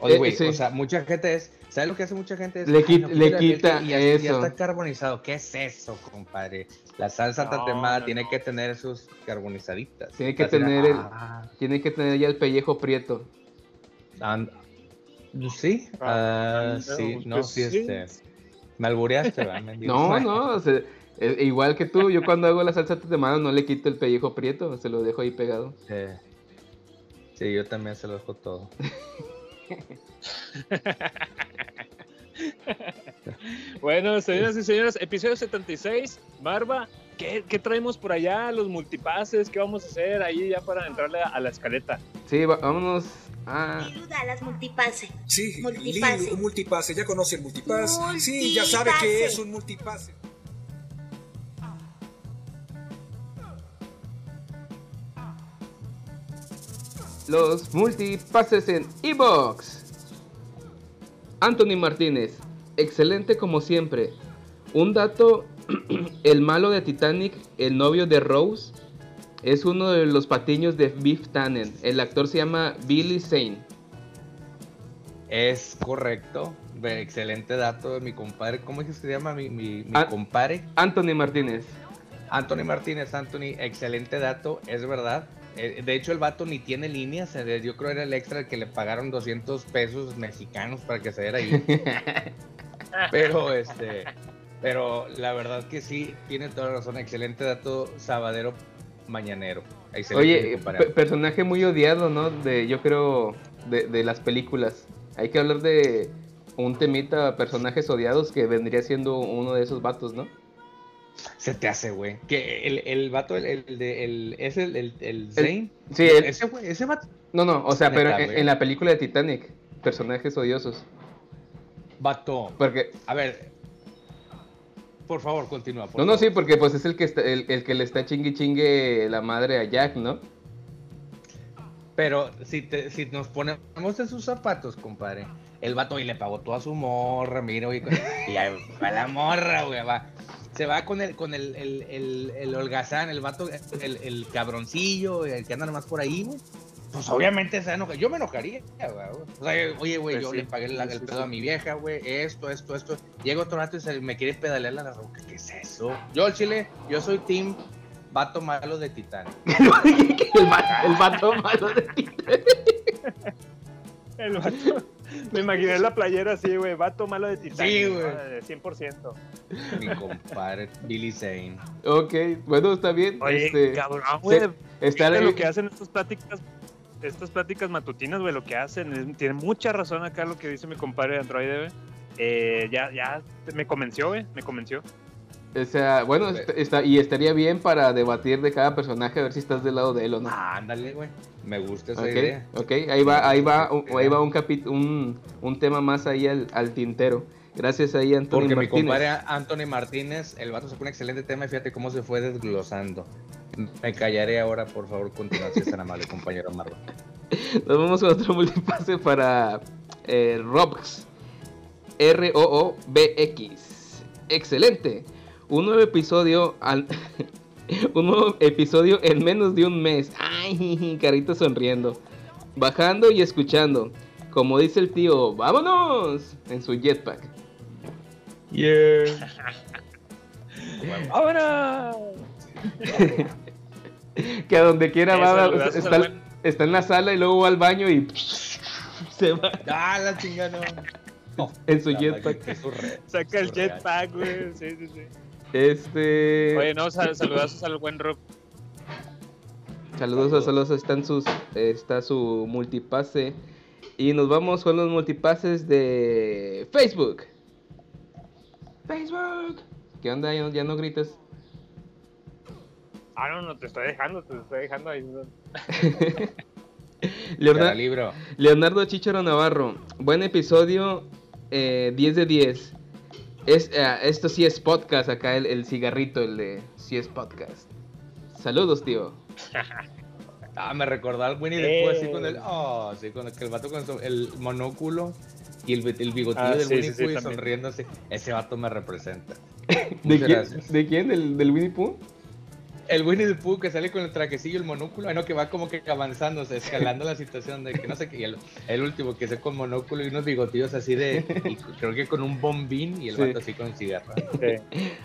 Oye, Eh, güey, sí. o sea, mucha gente es. ¿Sabes lo que hace mucha gente? Es, Le "Ay, quit- no, le quita y ya, ya eso. está carbonizado. ¿Qué es eso, compadre? La salsa No, tatemada no, tiene no. que tener sus carbonizaditas. Tiene que tener el- ah, Tiene que tener ya el pellejo prieto. and- sí, ah, sí, pues no, sí, este. Me albureaste, ¿verdad? No, no, o sea, eh, igual que tú, yo cuando hago la salsa de mano no le quito el pellejo prieto, se lo dejo ahí pegado. Sí. Sí, yo también se lo dejo todo. Bueno, señoras y señores, episodio 76, Barba, ¿qué, qué traemos por allá? Los multipases, ¿qué vamos a hacer ahí ya para entrarle a, a la escaleta? Sí, vámonos a... Ayuda a las multipase. Sí, Multipase. Multipase. ¿Ya conoce el multipase? Sí, ya sabe Multipase. que es un multipase. Los multipases en Evox. Anthony Martínez, excelente como siempre. Un dato, el malo de Titanic, el novio de Rose, es uno de los patiños de Biff Tannen. El actor se llama Billy Zane. Es correcto. Excelente dato de mi compadre. ¿Cómo es que se llama mi, mi, mi compadre? Anthony Martínez. Anthony Martínez. Anthony, excelente dato. Es verdad. Eh, De hecho, el vato ni tiene líneas. Yo creo era el extra el que le pagaron 200 pesos mexicanos para que se diera ahí. Pero, este. Pero la verdad que sí, tiene toda la razón. Excelente dato, sabadero mañanero. Oye, personaje muy odiado, ¿no? De, yo creo, de, de las películas. Hay que hablar de un temita, personajes odiados, que vendría siendo uno de esos vatos, ¿no? Se te hace, güey. Que el, el vato, el, el, de- el- es el, el, el Zane. Sí, el- ese, güey, ese vato. no, no, o sea, Neta, pero en, la película de Titanic, personajes odiosos. Vato. Porque, A ver. por favor, continúa. por No, no, favor. sí, porque pues es el que, está, el, el que le está chingue chingue la madre a Jack, ¿no? Pero si, te, si nos ponemos en sus zapatos, compadre, el vato y le pagó toda su morra, mira, güey, y ahí va la morra, güey, va. Se va con el, con el, el, el, el holgazán, el vato, el, el cabroncillo, el que anda nomás por ahí, güey. Pues obviamente se enoja. Yo me enojaría, güey. O sea, oye, güey, Pues yo sí, le pagué la- sí, el sí, pedo sí. a mi vieja, güey. Esto, esto, esto. Llega otro rato y se me quiere pedalear la roca. ¿Qué es eso? Yo, al chile, yo soy team vato malo de Titanic. el, va- el vato malo de ti. El vato. Me imaginé la playera así, güey. Vato malo de Titanic. Sí, güey. De 100%. Mi compadre Billy Zane. Ok, bueno, está bien. Oye, este, cabrón, güey. está ahí- lo que hacen estas pláticas, estas pláticas matutinas, güey, lo que hacen, es- tiene mucha razón acá lo que dice mi compadre Android, güey. Eh, ya, ya me convenció, güey, me convenció. O sea, bueno, está, y estaría bien para debatir de cada personaje a ver si estás del lado de él o no. Ah, ándale, güey. Me gusta esa idea. ok, ahí va, ahí va, ahí va un capi- un, un tema más ahí al, al tintero. Gracias ahí, Antonio Porque mi Martínez. compadre Anthony Martínez, el vato sacó un excelente tema y fíjate cómo se fue desglosando. Me callaré ahora, por favor, continúa, si es tan amable, compañero Marlon. Nos vamos con otro multipase para eh, Robx. R-O-O-B-X. Excelente. Un nuevo episodio al- un nuevo episodio en menos de un mes. Ay, carita sonriendo. Bajando y escuchando. Como dice el tío, ¡vámonos! En su jetpack. Yeah. ¡Ahora! Que a donde quiera va, está, al buen- está en la sala y luego va al baño y se va Ah, la chingada. no. en su jetpack. Saca el jetpack, güey. Sí, sí, sí. Este. Oye, no, sal- saludazos al buen Rob. Saludos a saludos, están sus, está su multipase. Y nos vamos con los multipases de Facebook. Facebook. ¿Qué onda? Ya no, ya no gritas. Ah, no, no, te estoy dejando, te estoy dejando ahí. Leonardo. Leonardo Chicharo Navarro. Buen episodio. eh, 10 de 10. Es, eh, esto sí es podcast acá, el, el cigarrito, el de sí es podcast. Saludos, tío. Ah, me recordó al Winnie the Pooh así Eh. con el. Oh, sí, con el, que el vato con su- el monóculo y el, el bigotillo Ah, del sí, Winnie sí, sí, Pooh y también. sonriéndose. Ese vato me representa. ¿De Muchas quién, gracias. ¿De quién? ¿Del, del Winnie Pooh? El Winnie the Pooh que sale con el trajecillo y el monóculo, ay, no, que va como que avanzándose, escalando la situación de que no sé qué. Y el, el último que es con monóculo y unos bigotillos así de. y creo que con un bombín y el Sí. vato así con cigarro. Sí.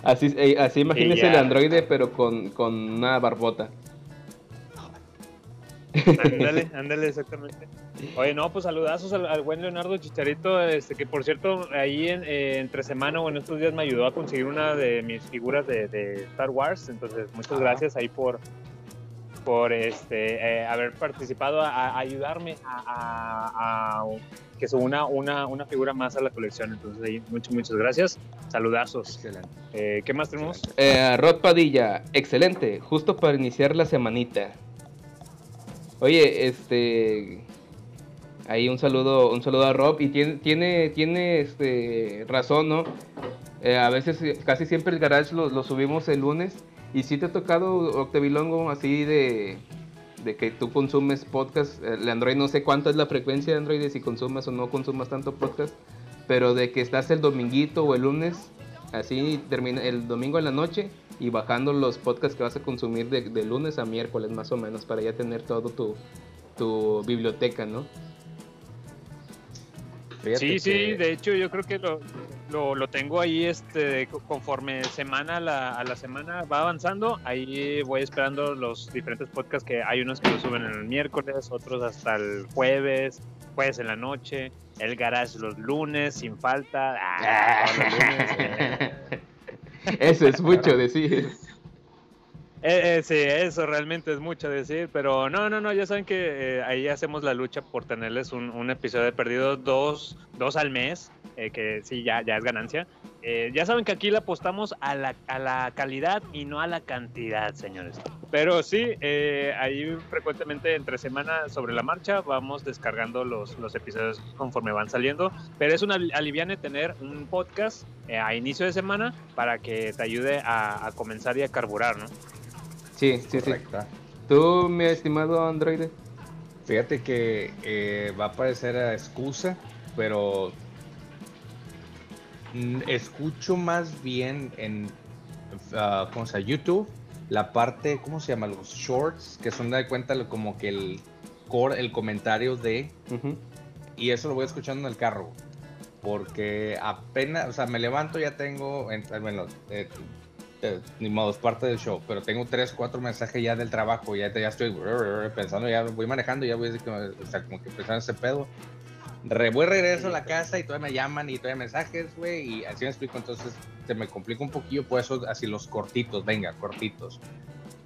Así, así imagínese el androide, pero con, con una barbota. Ándale, ándale, exactamente. Oye, no, pues saludazos al, al buen Leonardo Chicharito, este, que por cierto, ahí en, eh, entre semana o en estos días me ayudó a conseguir una de mis figuras de, de Star Wars. Entonces, muchas Ajá. gracias ahí por por este eh, haber participado a, a ayudarme a, a- a que se una, una una figura más a la colección. Entonces, ahí, muchas, muchas gracias. Saludazos. Excelente. Eh, ¿Qué más tenemos? Eh, Rod Padilla, excelente, justo para iniciar la semanita. Oye, este. Ahí un saludo, un saludo a Rob. Y tiene, tiene, tiene este razón, ¿no? Eh, a veces, eh, casi siempre el garage lo, lo subimos el lunes. Y si te ha tocado, Octavilongo, así de, de que tú consumes podcast. El Android, no sé cuánto es la frecuencia de Android, si consumas o no consumas tanto podcast. Pero de que estás el dominguito o el lunes, así termina el domingo en la noche y bajando los podcasts que vas a consumir de, de lunes a miércoles más o menos para ya tener todo tu, tu biblioteca, ¿no? Fíjate Sí, sí, de hecho yo creo que lo, lo, lo tengo ahí este co- conforme semana a la, a la semana va avanzando, ahí voy esperando los diferentes podcasts que hay unos que lo suben el miércoles, otros hasta el jueves, jueves en la noche, el garage los lunes sin falta, ah, los lunes, eh. Eso es mucho decir. Eh, eh, sí, eso realmente es mucho decir, pero no, no, no, ya saben que eh, ahí hacemos la lucha por tenerles un, un episodio de perdido dos, dos al mes, que sí, ya, ya es ganancia. Eh, ya saben que aquí le apostamos a la, a la calidad y no a la cantidad, señores. Pero sí, eh, ahí frecuentemente entre semana sobre la marcha vamos descargando los, los episodios conforme van saliendo. Pero es una aliviane tener un podcast eh, a inicio de semana para que te ayude a, a comenzar y a carburar, ¿no? Sí, sí, sí. ¿Tú, mi estimado androide? Fíjate que eh, va a parecer a excusa, pero escucho más bien en ah, ¿cómo se llama? YouTube la parte, ¿cómo se llama? Los shorts, que son de cuenta como que el core, el comentario de, y eso lo voy escuchando en el carro, porque apenas, o sea, me levanto, ya tengo, en- bueno, eh, eh, ni modo, es parte del show, pero tengo tres, cuatro mensajes ya del trabajo, ya, ya estoy pensando, ya voy manejando, ya voy a decir que, o sea, como que pensando ese pedo. Re, voy regreso a la casa y todavía me llaman y todavía mensajes, güey, y así me explico, entonces se me complica un poquillo, por eso así los cortitos, venga, cortitos.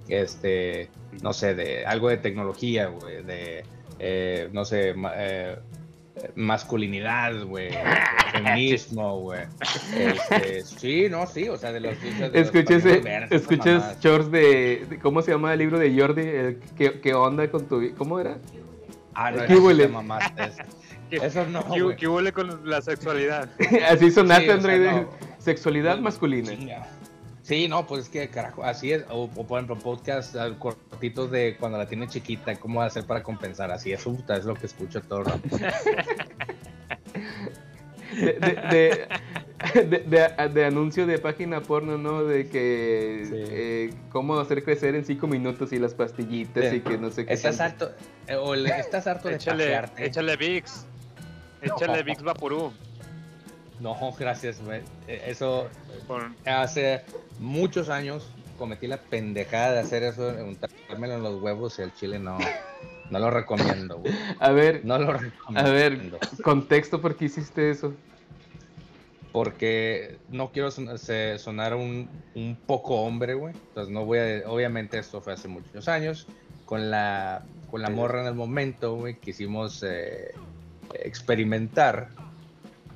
Este, no sé, de algo de tecnología, güey, de, eh, no sé, ma- eh, masculinidad, güey, feminismo, güey. Este, sí, no, sí, o sea, de los... de los verdes, escuché mamadas. shorts de, de- ¿Cómo se llama el libro de Jordi? El, ¿qué, qué onda con tu ¿Cómo era? Ah, no, ¿Qué huele? Eso. No, ¿Qué, huele con la sexualidad? Así sonaste, Sí, o sea, androide. no. Sexualidad masculina. Chinga. Sí, no, pues es que carajo, así es. O, o, por ejemplo, podcast cortitos de cuando la tiene chiquita, cómo hacer para compensar. Así es, puta, es lo que escucho todo el rato. De, de, de, de- de- de anuncio de página porno, ¿no? De que Sí. eh, cómo hacer crecer en cinco minutos y las pastillitas Sí. y que no sé qué. Estás tanto. harto, eh, o le- estás harto de Échale, échale VIX. Échale VIX Vaporú. No, gracias, güey. Eh, Eso, hace muchos años cometí la pendejada de hacer eso, untármelo en los huevos y el chile no, no lo recomiendo, güey. A ver, No lo recomiendo. a ver, contexto por qué hiciste eso. porque no quiero sonar un, un poco hombre, güey. Entonces no voy a, obviamente esto fue hace muchos años, con la, con la morra en el momento, güey, quisimos eh, experimentar.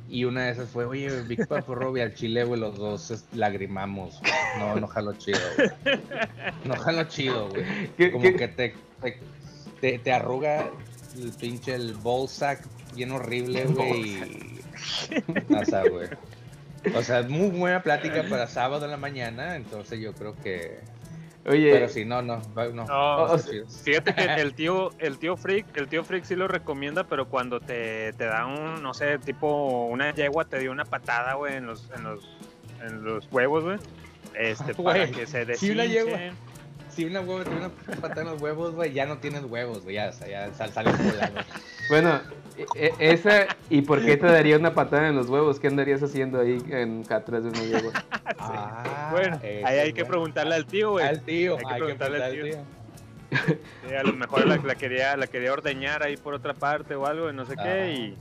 Y una de esas fue, oye, Big Papo Robbie al chile, güey, los dos lagrimamos. güey. No, no jalo chido, güey. No jalo chido, güey. ¿Qué- Como qué- que te, te, te- te arruga el pinche el ball sack bien horrible, güey. y- o sea, güey. O sea, muy buena plática para sábado en la mañana, entonces yo creo que... Oye, Pero sí, no, no, no. Chido. Fíjate que el tío, el tío Freak, el tío Freak sí lo recomienda, pero cuando te, te da un, no sé, tipo una yegua te dio una patada, güey, en los, en los, en los huevos, güey. Este, para Güey, que se si una deshinchen. yegua- Si una hueva te da una patada en los huevos, güey, ya no tienes huevos, güey, ya, ya sal- sales volando. bueno, esa, ¿y por qué te daría una patada en los huevos? ¿Qué andarías haciendo ahí en atrás de una yegua? Ah, Bueno, ahí hay que preguntarle al tío, güey. Al tío, Hay que hay que preguntarle al preguntarle al tío. tío. Sí, a lo mejor la, la quería, la quería ordeñar ahí por otra parte o algo, no sé qué, y...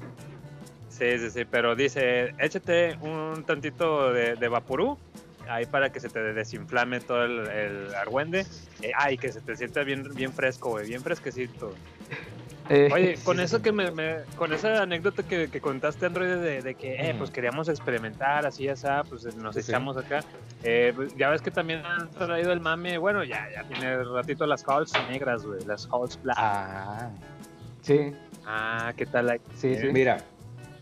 Sí, sí, sí, pero dice, échate un tantito de, de vaporú, ahí para que se te desinflame todo el, el argüende, eh, ay, que se te sienta bien, bien fresco, güey, bien fresquecito. Eh, Oye, con eso que me, me- con esa anécdota que, que contaste, Android, de, de que, eh, pues queríamos experimentar, así, así, pues nos Sí, sí. echamos acá. Eh, pues, ya ves que también han traído el mame, bueno, ya, ya tiene ratito las Halls negras, güey, las Halls black. Ah, sí, Ah, ¿qué tal? ahí? sí, sí. mira,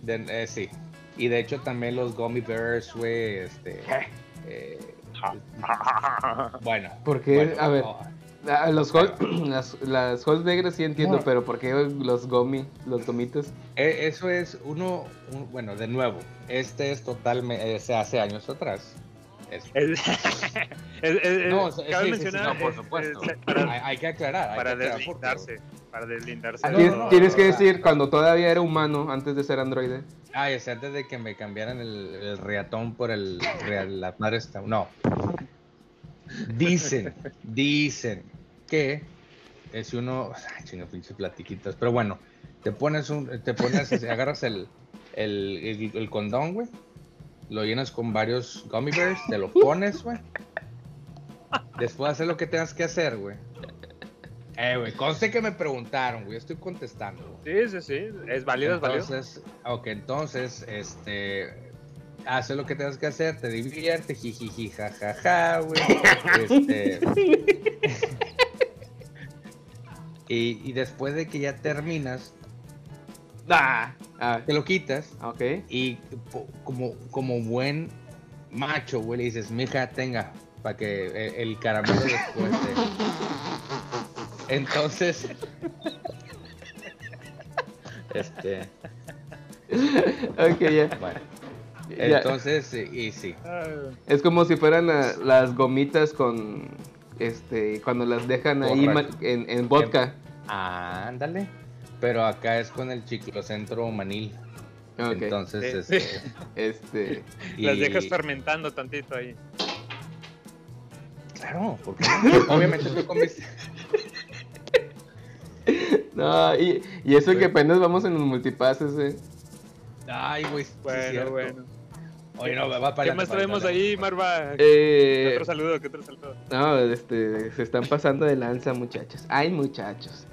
de- eh, sí. Y de hecho también los gummy bears, güey, este... eh, bueno. ¿Por qué? bueno, A ver. no, Ah, los hol- las, las holes negras sí entiendo, No. pero ¿por qué los gomi, los gomitos? eh, eso es uno, un- bueno, de nuevo, este es totalmente, se hace años atrás. Es- Es- es- es- No, es- sí, cabe sí, sí, mencionar, no, por es- supuesto. es- para, hay, hay que aclarar. hay para que aclarar porque- deslindarse, para deslindarse. Ah, de tienes no, todo. tienes que decir cuando todavía era humano antes de ser androide. Ah, es antes de que me cambiaran el, el reatón por el real, la madre. No. Dicen, dicen que si uno. Ay, chingo, pinches platiquitas. Pero bueno, te pones un. Te pones. agarras el, el, el, el condón, güey. Lo llenas con varios gummy bears, te lo pones, güey. Después hacer lo que tengas que hacer, güey. Eh, güey, conste que me preguntaron, güey. Estoy contestando. güey. Sí, sí, sí, es válido, es válido. Entonces, ok, entonces, este, hace lo que tengas que hacer, te divierte, jijiji, jajaja, güey. Este, Y, y después de que ya terminas, Ah, ah, te lo quitas ok. y po- como, como buen macho, güey, le dices, mija, tenga, para que el, el caramelo después de... Entonces... Este, Ok, ya. bueno, entonces, y, y sí. Es como si fueran la- las gomitas con. Este, cuando las dejan ahí Borracho. ma- en, en vodka. Ah, ándale. Pero acá es con el chiclocentro manil. Ok. Entonces, Sí. este, Este. Las dejas fermentando tantito ahí. Claro, porque obviamente tú comiste. No, y, y eso que Güey. apenas vamos en los multipases, eh. Ay, güey. Bueno, bueno. Oye, no, va para ¿Qué más traemos ahí, Marva? Eh, ¿Qué otro saludo? ¿Qué otro saludo? no, este, se están pasando de lanza, muchachos. Ay, muchachos.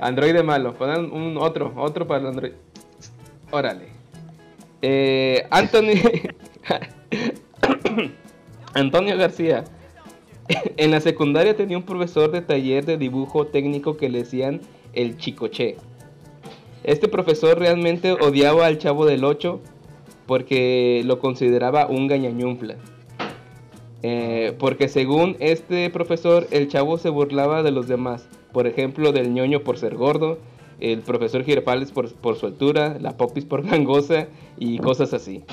Android malo, pongan un otro, otro para el Android. Órale. Eh, Anthony. Antonio García. En la secundaria tenía un profesor de taller de dibujo técnico que le decían el chicoche. Este profesor realmente odiaba al chavo del 8 porque lo consideraba un gañañunfla. Eh, porque según este profesor, el chavo se burlaba de los demás. Por ejemplo, del ñoño por ser gordo, el profesor Girafales por, por su altura, la popis por gangosa y cosas así.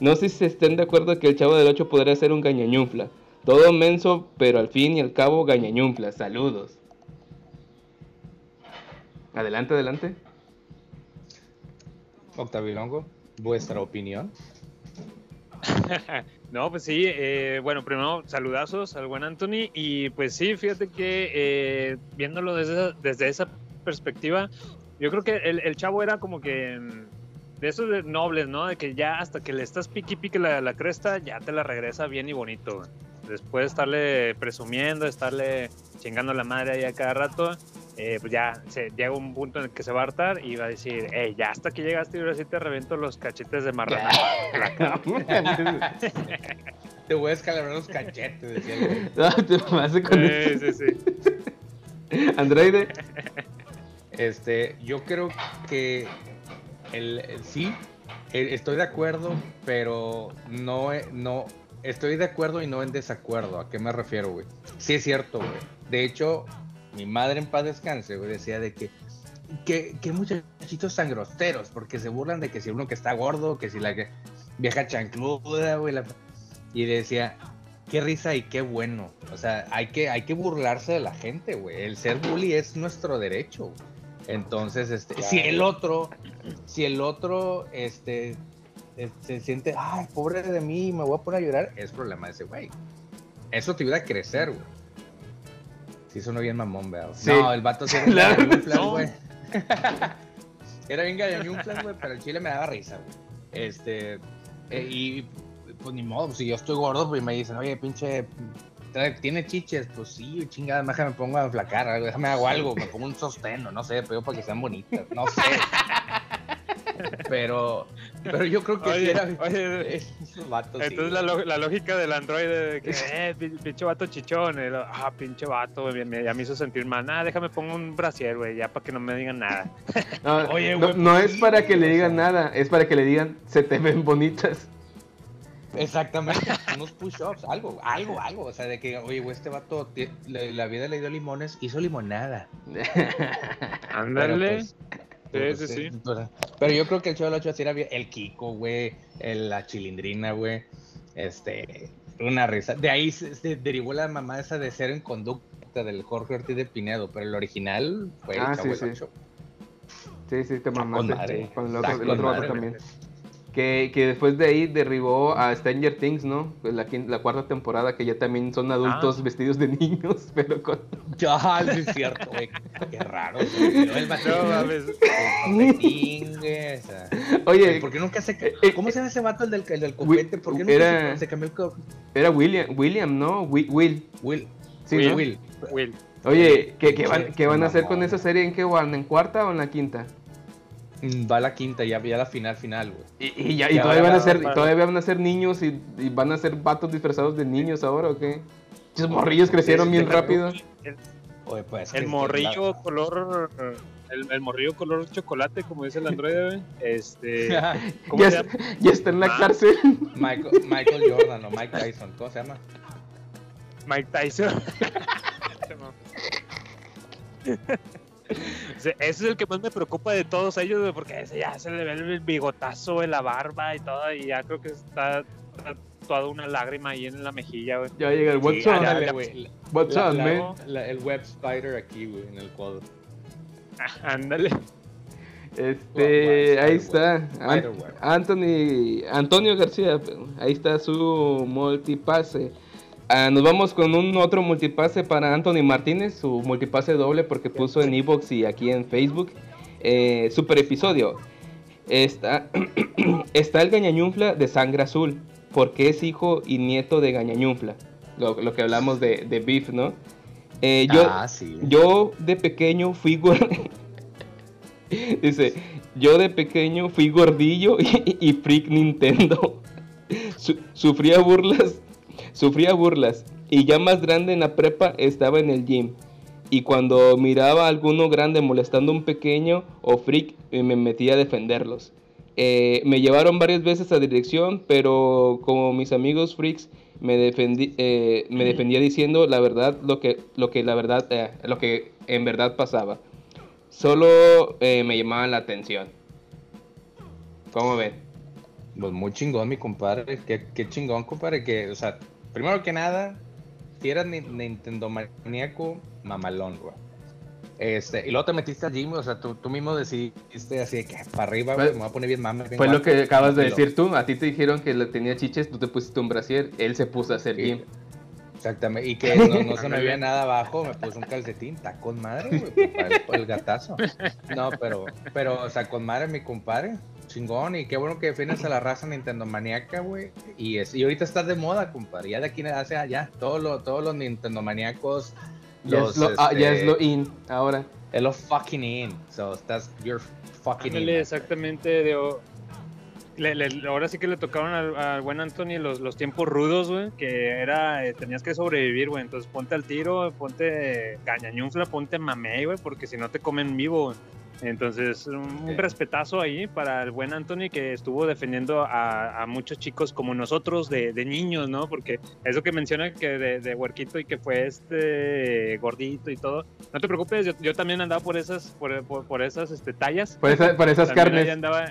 No sé si estén de acuerdo que el chavo del 8 podría ser un gañañunfla. Todo menso, pero al fin y al cabo gañañunfla. Saludos. Adelante, adelante. Octavio Longo, vuestra opinión. No, pues sí, eh, bueno, primero saludazos al buen Anthony y pues sí, fíjate que eh, viéndolo desde desde esa perspectiva, yo creo que el, el chavo era como que mm, de esos nobles, ¿no? De que ya hasta que le estás piqui pique la, la cresta, ya te la regresa bien y bonito. Después de estarle presumiendo, estarle chingando la madre ahí a cada rato, eh, pues ya se, llega un punto en el que se va a hartar y va a decir, hey, ya hasta que llegaste y ahora sí te reviento los cachetes de marrana. Te voy a escalabrar los cachetes, decía el güey. No, te mamaste con Sí, sí, sí. Androide. Este, yo creo que el, el- sí, estoy de acuerdo, pero no, eh, no, estoy de acuerdo y no en desacuerdo. ¿A qué me refiero, güey? Sí es cierto, güey. De hecho, mi madre en paz descanse, güey, decía de que, que, que muchachitos tan groseros, porque se burlan de que si uno que está gordo, que si la que vieja chancluda, güey, la- y decía, qué risa y qué bueno. O sea, hay que, hay que burlarse de la gente, güey. El ser bully es nuestro derecho, güey. Entonces, este, si el otro, si el otro, este, eh, se siente, ay, pobre de mí, me voy a poner a llorar, es problema de ese güey. Eso te ayuda a crecer, güey. Sí, sonó bien mamón, ¿verdad? Sí. No, el vato sí era un no. güey. era bien gañanflas, güey, pero el chile me daba risa, güey. Este, eh, y pues ni modo, si yo estoy gordo, pues me dicen, oye, pinche, ¿tiene chiches? Pues sí, chingada, déjame me pongo a flacar, déjame hago algo, me pongo un sostén, o no sé, pero para que sean bonitas, no sé. Pero, pero yo creo que sí era. oye, esos vatos, sí, Entonces la, la lógica del androide de que, eh, pin- pinche vato chichón, y lo, ah, pinche vato, güey, me- ya me hizo sentir mal. Nada, déjame pongo un brasier, güey, ya para que no me digan nada. No, Oye, no, güey, no es para que le o digan sea. nada, es para que le digan se te ven bonitas. Exactamente, unos push-ups, algo, algo, algo. O sea, de que, oye, güey, este vato, le- la vida le dio limones, hizo limonada. Ándale. Pues, Sí, sí, sí. Pero, yo creo que el Chavo del 8 así era bien- el Kiko, güey, el- la chilindrina, güey. Este, una risa. De ahí se, se derivó la mamá esa de ser en conducta del Jorge Ortiz de Pinedo, pero el original fue el Ah, Chavo sí, del sí. 8. Sí, sí, te mamaste. madre. Con el otro, el con otro vato también. Que, que después de ahí derribó a Stranger Things, ¿no? Pues La, la cuarta temporada, que ya también son adultos Ah. vestidos de niños, pero con... Ya, sí es cierto, güey. Qué raro. güey. El vato- No mames. el calcetín, güey, o sea. Oye, ¿Por qué nunca se eh, eh, ¿Cómo se llama ese vato el del, el del copete? ¿Por qué nunca era- se, se cambió el co- era William, William, ¿no? Wi- Will. Will? Sí, Will, ¿no? Will. Will. Oye, ¿qué, qué van, qué van a hacer con esa serie? ¿En qué van? ¿En cuarta o en la quinta? Va a la quinta, ya, ya la final, final, güey. Y, y ya, y Ya todavía, van a- ser, todavía van a ser niños y, y van a ser vatos disfrazados de niños ahora o qué? Esos morrillos crecieron Sí, bien rápido. El, Oye, pues, El morrillo la- color. El, el morrillo color chocolate, como dice el androide, güey. Este. ¿Cómo Ya, se es- llama? ya está en la Ah. cárcel. Michael, Michael Jordan o Mike Tyson, ¿cómo se llama? Mike Tyson. Ese es el que más me preocupa de todos ellos, güey, porque ese ya se le ve el bigotazo, güey, la barba y todo, y ya creo que está, está toda una lágrima ahí en la mejilla, güey. Ya llega el What's Sí, man? la- el web spider aquí, güey, en el codo. Ándale. Este, ahí está. Anthony, Antonio García, ahí está su multipase. Ah, nos vamos con un otro multipase para Anthony Martínez, su multipase doble porque puso en Evox y aquí en Facebook. Eh, super episodio. Está, está el Gañañunfla de sangre azul, porque es hijo y nieto de Gañañunfla. Lo, lo que hablamos de, de Beef, ¿no? Eh, yo, ah, sí. yo de pequeño fui Dice, yo de pequeño fui gordillo y, y freak Nintendo. Su- sufría burlas, sufría burlas. Y ya más grande en la prepa estaba en el gym. Y cuando miraba a alguno grande molestando a un pequeño o freak, eh, me metía a defenderlos. Eh, me llevaron varias veces a dirección, pero como mis amigos freaks me defendí, eh, me defendía diciendo la verdad, lo que, lo que la verdad, lo que en verdad pasaba. Solo me llamaban la atención. ¿Cómo ven? Pues muy chingón, mi compadre. Qué, qué chingón, compadre. Que, o sea, primero que nada, si eras ni- Nintendo maníaco, mamalón, güey. Este, y luego te metiste al gym, o sea, tú, tú mismo decidiste así de que para arriba, Fue- güey, me voy a poner bien mame. bien Fue lo que acabas de decir tú. A ti te dijeron que le tenía chiches, tú te pusiste un brasier, él se puso a hacer gym. Exactamente, y que no, no se me veía nada abajo, me puse un calcetín, está con madre, güey, pues, el, para el gatazo. No, pero, pero, o sea, con madre mi compadre, chingón, y qué bueno que defiendes a la raza Nintendo maníaca, güey, y, es, y ahorita estás de moda, compadre, ya de aquí hace allá, todos los, todos los Nintendo maníacos, Ya, los, es lo, ah, ya este, es lo in ahora. es lo fucking in, so estás, you're fucking Ándale, in. exactamente. De, o- le- le- ahora sí que le tocaron al, al buen Anthony los, los tiempos rudos, güey, que era, eh, tenías que sobrevivir, güey. Entonces ponte al tiro, ponte cañañunfla, ponte mamey, güey, porque si no te comen vivo, güey. Entonces, un, respetazo ahí para el buen Anthony que estuvo defendiendo a, a muchos chicos como nosotros de, de niños, ¿no? Porque eso que menciona que de, de huerquito y que fue este gordito y todo, no te preocupes, yo, yo también andaba por esas, por, por, por esas este, tallas. Por, esa- por esas También carnes. andaba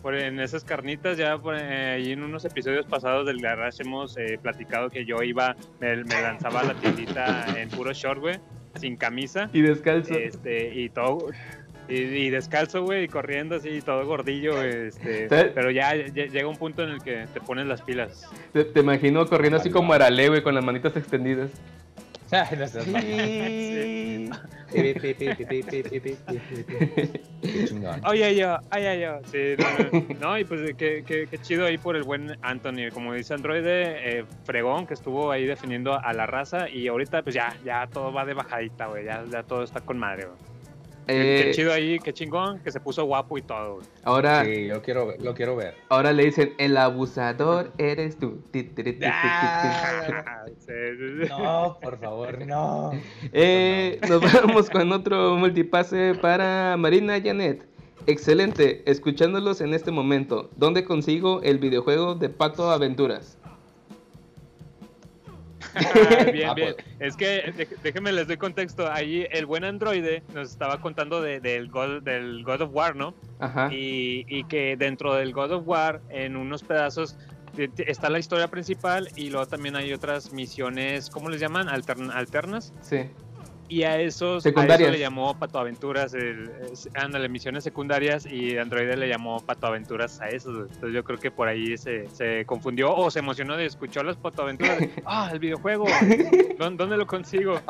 por en esas carnitas, ya por, eh, en unos episodios pasados del Garage hemos eh, platicado que yo iba, me, me lanzaba la tiendita en puro short, güey, sin camisa, Y descalzo. este, y todo, y, y descalzo, güey, y corriendo así, todo gordillo, este, ¿Sabes? pero ya, ya llega un punto en el que te pones las pilas. Te, te imagino corriendo así como Arale, güey, con las manitas extendidas. sí. qué chingón. Oye, yo, ay, yo. Sí, no, no, no, y pues qué, qué, qué, chido ahí por el buen Anthony. Como dice Androide, eh, fregón que estuvo ahí defendiendo a la raza. Y ahorita, pues ya, ya todo va de bajadita, güey. Ya, ya todo está con madre, güey. Qué, qué Eh, chido ahí, qué chingón, que se puso guapo y todo, güey. ahora, Sí, yo quiero, ver- lo quiero ver. ahora le dicen, el abusador eres tú. No, por favor, no. Eh, nos vamos con otro multipase para Marina Janet. Excelente, escuchándolos en este momento. ¿Dónde consigo el videojuego de Pato Aventuras? Bien, Ah, bien. pues. Es que déjenme les doy contexto. Ahí el buen androide nos estaba contando de- del, God, del God of War, ¿no? Ajá. y, y que dentro del God of War, en unos pedazos, te- está la historia principal y luego también hay otras misiones, ¿cómo les llaman? Altern- alternas. Sí. Y a esos, a eso le llamó Pato Aventuras, el, ándale, misiones secundarias y Android le llamó Pato Aventuras a esos. Entonces yo creo que por ahí se, se confundió o se emocionó de escuchar las Pato Aventuras. ah, el videojuego, ¿dó- ¿dónde lo consigo?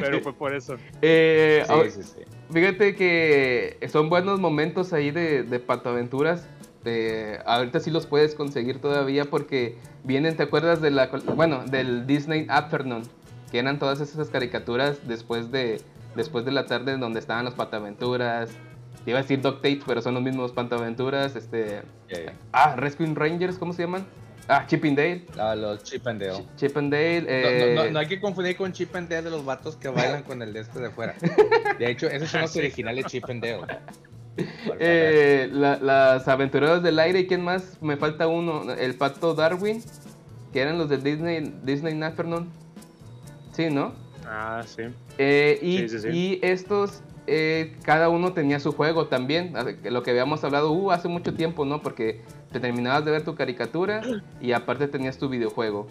Pero fue por eso. Eh, Sí, sí, sí. Fíjate que son buenos momentos ahí de, de Pato Aventuras. Eh, ahorita sí los puedes conseguir todavía porque vienen, ¿te acuerdas de la, bueno, del Disney Afternoon? Que eran todas esas caricaturas después de, después de la tarde donde estaban los Pataventuras. Te iba a decir Dog Tapes, pero son los mismos Pataventuras. Este, ah, Rescue Rangers, ¿cómo se llaman? Ah, Chip and Dale. A los Chip and Dale. Chip and Dale. No, eh, no, no, no hay que confundir con Chip and Dale de los vatos que bailan con el de este de fuera. De hecho, esos son los originales Chip and Dale. eh, la- las aventureros del aire. ¿Y quién más? Me falta uno. El pato Darwin. Que eran los de Disney, Disney Afternoon. Sí, ¿no? Ah, sí. Eh, y, Sí, sí, sí. y estos, eh, cada uno tenía su juego también. Lo que habíamos hablado uh, hace mucho tiempo, ¿no? Porque te terminabas de ver tu caricatura y aparte tenías tu videojuego.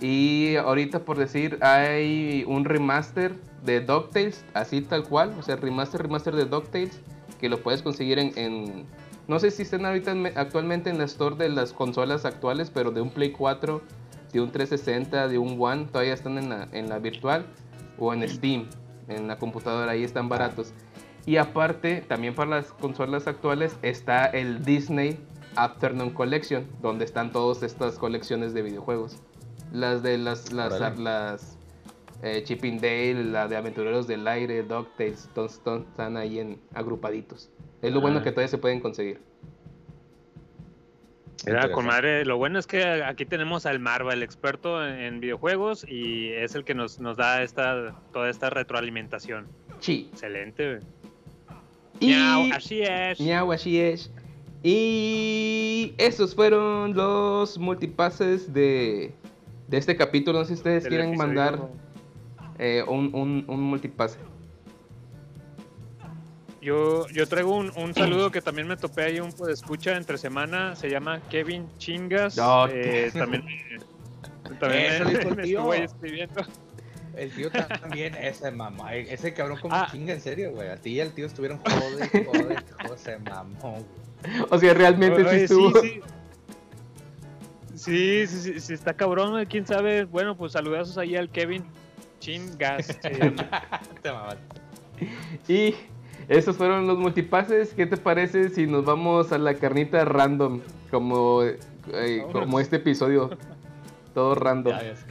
Y ahorita, por decir, hay un remaster de DuckTales, así tal cual. O sea, remaster, remaster de DuckTales, que lo puedes conseguir en. en- no sé si están ahorita en- actualmente en la store de las consolas actuales, pero de un Play 4, de un 360, de un One, todavía están en la, en la virtual o en Steam, en la computadora, ahí están baratos. Y aparte, también para las consolas actuales está el Disney Afternoon Collection, donde están todas estas colecciones de videojuegos. Las de las, las, Órale. las eh, Chip and Dale, la de Aventureros del Aire, DuckTales, están ahí en, agrupaditos. Es lo bueno Ah. que todavía se pueden conseguir. Mira, con madre, lo bueno es que aquí tenemos al Marva, el experto en, videojuegos, y es el que nos, nos da esta, toda esta retroalimentación. Sí. Excelente. Y... Miau, así es. Miau, así es. Y esos fueron los multipases de, de este capítulo. No sé si ustedes quieren mandar eh, un, un, un multipase. Yo, yo traigo un, un saludo que también me topé ahí un escucha entre semana. Se llama Kevin Chingas. No, eh, también también Eso me, dijo el me tío. estuvo ahí escribiendo. El tío también, ese mamá, ese cabrón como Ah. chinga, en serio, güey. A ti y al tío estuvieron jode, jode, jode, se mamó, güey. O sea, realmente sí estuvo. sí, sí. Sí, sí, sí, sí, está cabrón, güey, quién sabe. Bueno, pues saludazos ahí al Kevin Chingas. se llama. Te. Y esos fueron los multipases. ¿Qué te parece si nos vamos a la carnita random? Como, eh, como este episodio. Todo random. Ya, ya sé.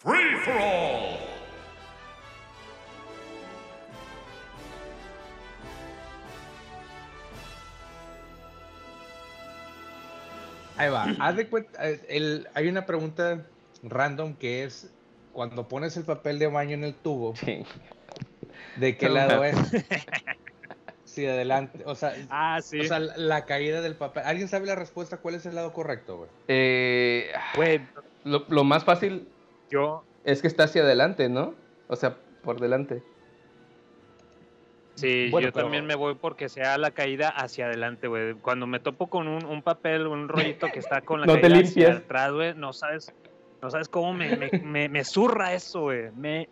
Free for all! Ahí va. Haz de cuenta, eh, el- hay una pregunta random que es cuando pones el papel de baño en el tubo, Sí. ¿De qué No. lado es? Sí, adelante. O sea, Ah, sí. o sea, la- caída del papel. ¿Alguien sabe la respuesta? ¿Cuál es el lado correcto, güey? Eh, Güey, lo, lo más fácil yo, es que está hacia adelante, ¿no? O sea, por delante. sí, Bueno, yo pero- también me voy porque sea la caída hacia adelante, güey. Cuando me topo con un, un papel, un rollito que está con la No te caída limpias. hacia atrás, güey, no sabes, no sabes cómo me, me, me, me zurra eso, güey. Me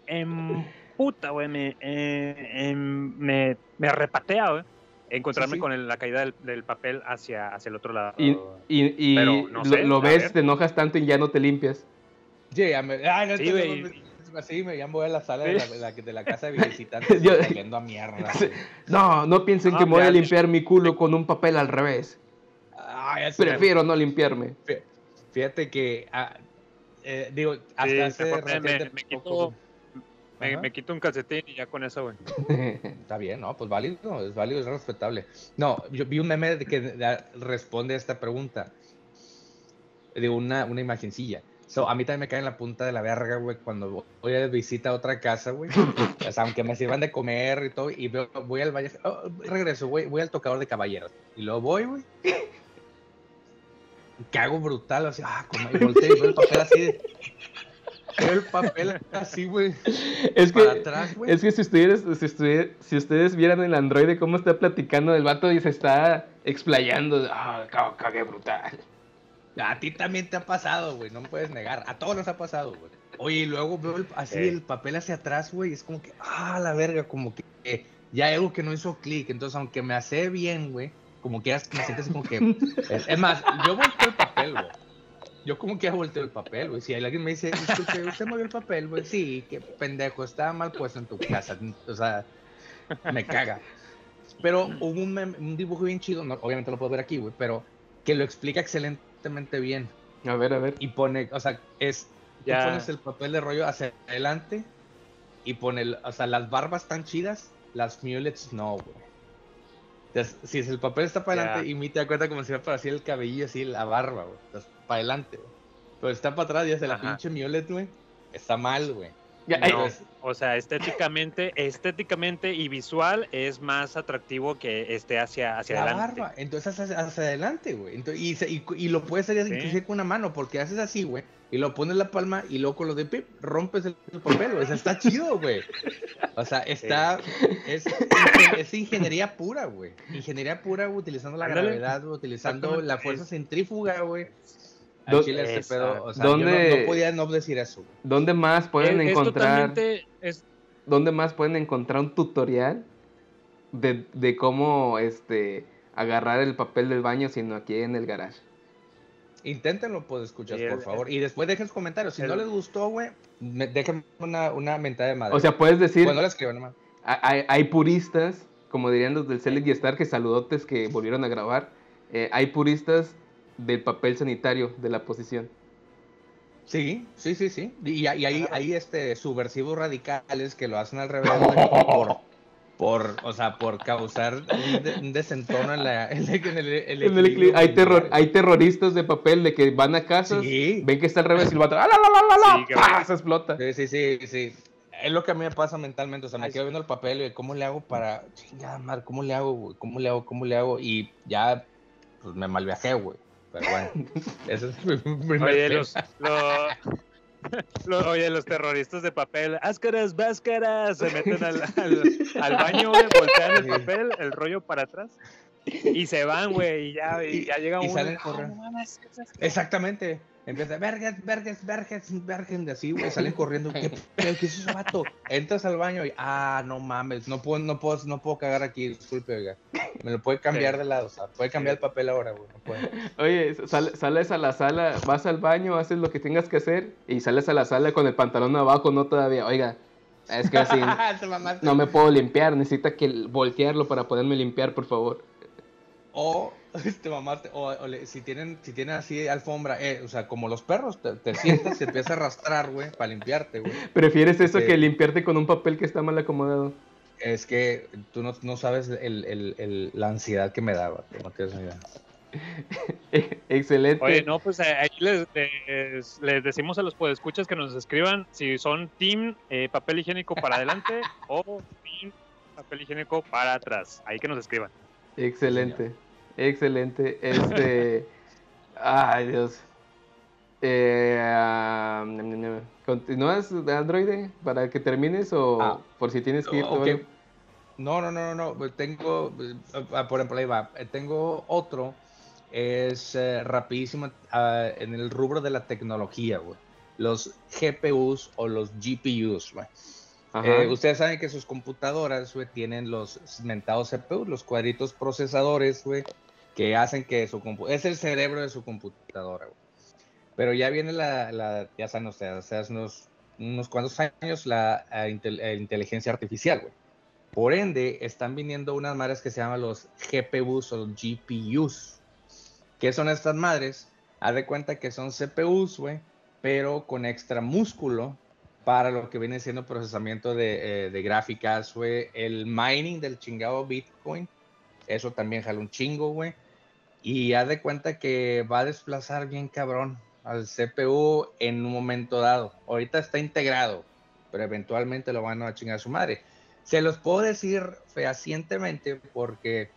emputa, güey, me, eh, em- me, me repatea, güey. Encontrarme Sí, sí. con el- la caída del, del papel hacia, hacia el otro lado. Y, y, y Pero, no lo, sé, lo ves, ver. te enojas tanto y ya no te limpias. Sí, ya me. Ay, no, Sí, me- Así voy a la sala de, la, de la- de la casa de visitantes saliendo a mierda. Sí. No, no piensen Ah, que me voy a limpiar mi culo con un papel al revés. Sé. Prefiero no limpiarme. Fí- Fíjate que, ah, eh, digo, hasta Sí, hace me- me poco- Me, quito un calcetín y ya con eso, güey. Está bien, ¿no? Pues válido, es válido, es respetable. No, yo vi un meme de que responde a esta pregunta. De una, una imagencilla. So, a mí también me cae en la punta de la verga, güey, cuando voy a visita a otra casa, güey. O sea, aunque me sirvan de comer y todo, y veo- voy al valle, oh, regreso, voy, voy al tocador de caballeros. Y luego voy, güey. Cago brutal, así, ah, como, y volteo y veo el papel así de... El papel así, güey, Es para que, atrás, güey. es que si ustedes, si ustedes, si ustedes vieran el androide cómo está platicando el vato y se está explayando. Ah, ca- cagué brutal. A ti también te ha pasado, güey, no me puedes negar. A todos nos ha pasado, güey. Oye, y luego veo el- así Eh. el papel hacia atrás, güey, es como que, ah, la verga, como que eh, ya hay algo que no hizo clic. Entonces, aunque me hace bien, güey, como que me sientes como que. Es, es más, yo volteo el papel, güey. Yo como que volteo el papel, güey. Si alguien me dice, disculpe, ¿usted movió el papel, güey? Sí, qué pendejo, estaba mal puesto en tu casa. O sea, me caga. Pero hubo un, un dibujo bien chido, no, obviamente lo puedo ver aquí, güey, pero que lo explica excelentemente bien. A ver, a ver. Y pone, o sea, es, tú Ya. pones el papel de rollo hacia adelante y pone, el- o sea, las barbas tan chidas, las mulets no, güey. Entonces, si el papel está para adelante y mi te da cuenta como si fuera para así el cabello, así la barba, güey. Entonces, para adelante, güey. Pero está para atrás y hace la pinche Miolet, güey. Está mal, güey. No, Entonces, o sea, estéticamente, estéticamente y visual es más atractivo que esté hacia, hacia la adelante. barba. Entonces hacia, hacia adelante, güey. Y, se- y, y lo puedes hacer Sí. inclusive con una mano, porque haces así, güey. Y lo pones la palma y luego con lo de pip, rompes el, el papel, güey. O sea, está chido, güey. O sea, está. Es, ingen- es ingeniería pura, güey. Ingeniería pura, güey, utilizando la Ándale. gravedad, güey, utilizando la fuerza centrífuga, güey. Chile este Exacto. pedo. O sea, yo no- ¿Dónde- no, podía no decir eso. ¿Dónde más pueden es, es encontrar? totalmente, es, ¿Dónde más pueden encontrar un tutorial de, de cómo este agarrar el papel del baño sino aquí en el garage? Inténtenlo, pues, escuchas, el- por favor. Y después dejen sus comentarios. Si no les gustó, güey, déjenme una, una mentada de madre. O sea, puedes decir, Bueno, no la escriban nomás. hay, hay puristas, como dirían los del Select y Star, que saludotes que volvieron a grabar. eh, hay puristas del papel sanitario de la posición. Sí, sí, sí, sí. Y, y hay, hay este, subversivos radicales que lo hacen al revés, por, por, o sea, por causar un, de- un desentono en, la, en, el- en el, En el equilibrio equili- hay, terror, hay terroristas de papel de que van a casas, Sí. ven que está al revés y el vato, ¡ah, la, la, la, la, la! Sí, se explota. Sí, sí, sí, sí. Es lo que a mí me pasa mentalmente, o sea, me Ay, quedo viendo el papel y cómo le hago para, chingada madre, cómo le hago, güey, cómo le hago, cómo le hago, y ya, pues me malviajé, güey. Pero bueno, ese es mi primer oye, los, lo- lo- oye, los terroristas de papel, áscaras, báscaras, se meten al, al, al baño, voltean el papel, el rollo para atrás, y se van, güey, y ya, y Y- ya llega y uno. salen "Ah, corriendo. no mames, ¿qué es esto?". Exactamente. Empieza, vergas, vergas, vergas, vergas, de así, güey, salen corriendo. ¿Qué? ¿Qué es eso, vato? Entras al baño y, ah, no mames, no puedo, no puedo, no puedo cagar aquí, disculpe, oiga. Me lo puede cambiar Sí. de lado, o sea, puede cambiar el papel ahora, güey, no puede. Oye, sal- sales a la sala, vas al baño, haces lo que tengas que hacer y sales a la sala con el pantalón abajo, no todavía. Oiga, es que así no me puedo limpiar, necesita que voltearlo para poderme limpiar, por favor. O te mamaste, o, o le- si tienen, si tienen así alfombra, eh, o sea, como los perros, te, te sientas y empiezas a arrastrar, güey, para limpiarte, güey. ¿Prefieres eso Sí. que limpiarte con un papel que está mal acomodado? Es que tú no, no sabes el, el- el- la ansiedad que me daba, no tienes ni idea. Excelente. Oye, no, pues eh, ahí les, les, les decimos a los podescuchas que nos escriban si son team eh, papel higiénico para adelante o team papel higiénico para atrás. Ahí que nos escriban. Excelente, excelente. Este, ay Dios. Eh, ah, nem, nem, nem. ¿Continúas, Android, para que termines o Ah, por si tienes que irte? o Ok. algo? No, no, no, no, no. Tengo, ah, por ejemplo, ahí va. Eh, Tengo otro. Es eh, rapidísimo en el rubro de la tecnología, güey. Los GPUs o los GPUs, güey. Eh, ustedes saben que sus computadoras, güey, tienen los mentados CPUs, los cuadritos procesadores, güey, que hacen que su compu es el cerebro de su computadora, güey. Pero ya viene la, la ya saben ustedes, hace unos, unos cuantos años la intel- eh, inteligencia artificial, güey. Por ende, están viniendo unas madres que se llaman los GPUs o GPUs. ¿Qué son estas madres? Haz de cuenta que son CPUs, güey, pero con extra músculo para lo que viene siendo procesamiento de, eh, de gráficas, güey. El mining del chingado Bitcoin, eso también jala un chingo, güey. Y haz de cuenta que va a desplazar bien cabrón al CPU en un momento dado. Ahorita está integrado, pero eventualmente lo van a chingar a su madre. Se los puedo decir fehacientemente porque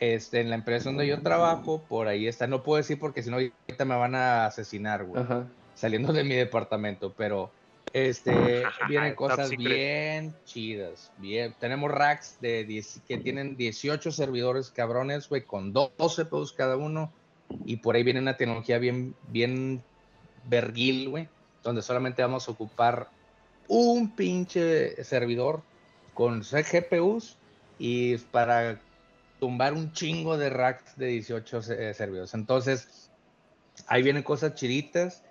este, en la empresa donde yo trabajo, por ahí está. No puedo decir porque si no, ahorita me van a asesinar, güey Ajá. saliendo de mi departamento, pero este vienen cosas bien chidas, bien. Tenemos racks de 10 que tienen 18 servidores cabrones, güey, con 12 CPUs cada uno y por ahí viene una tecnología bien bien verguil, güey, donde solamente vamos a ocupar un pinche servidor con GPUs y para tumbar un chingo de racks de 18 eh, servidores. Entonces, ahí vienen cosas chiditas.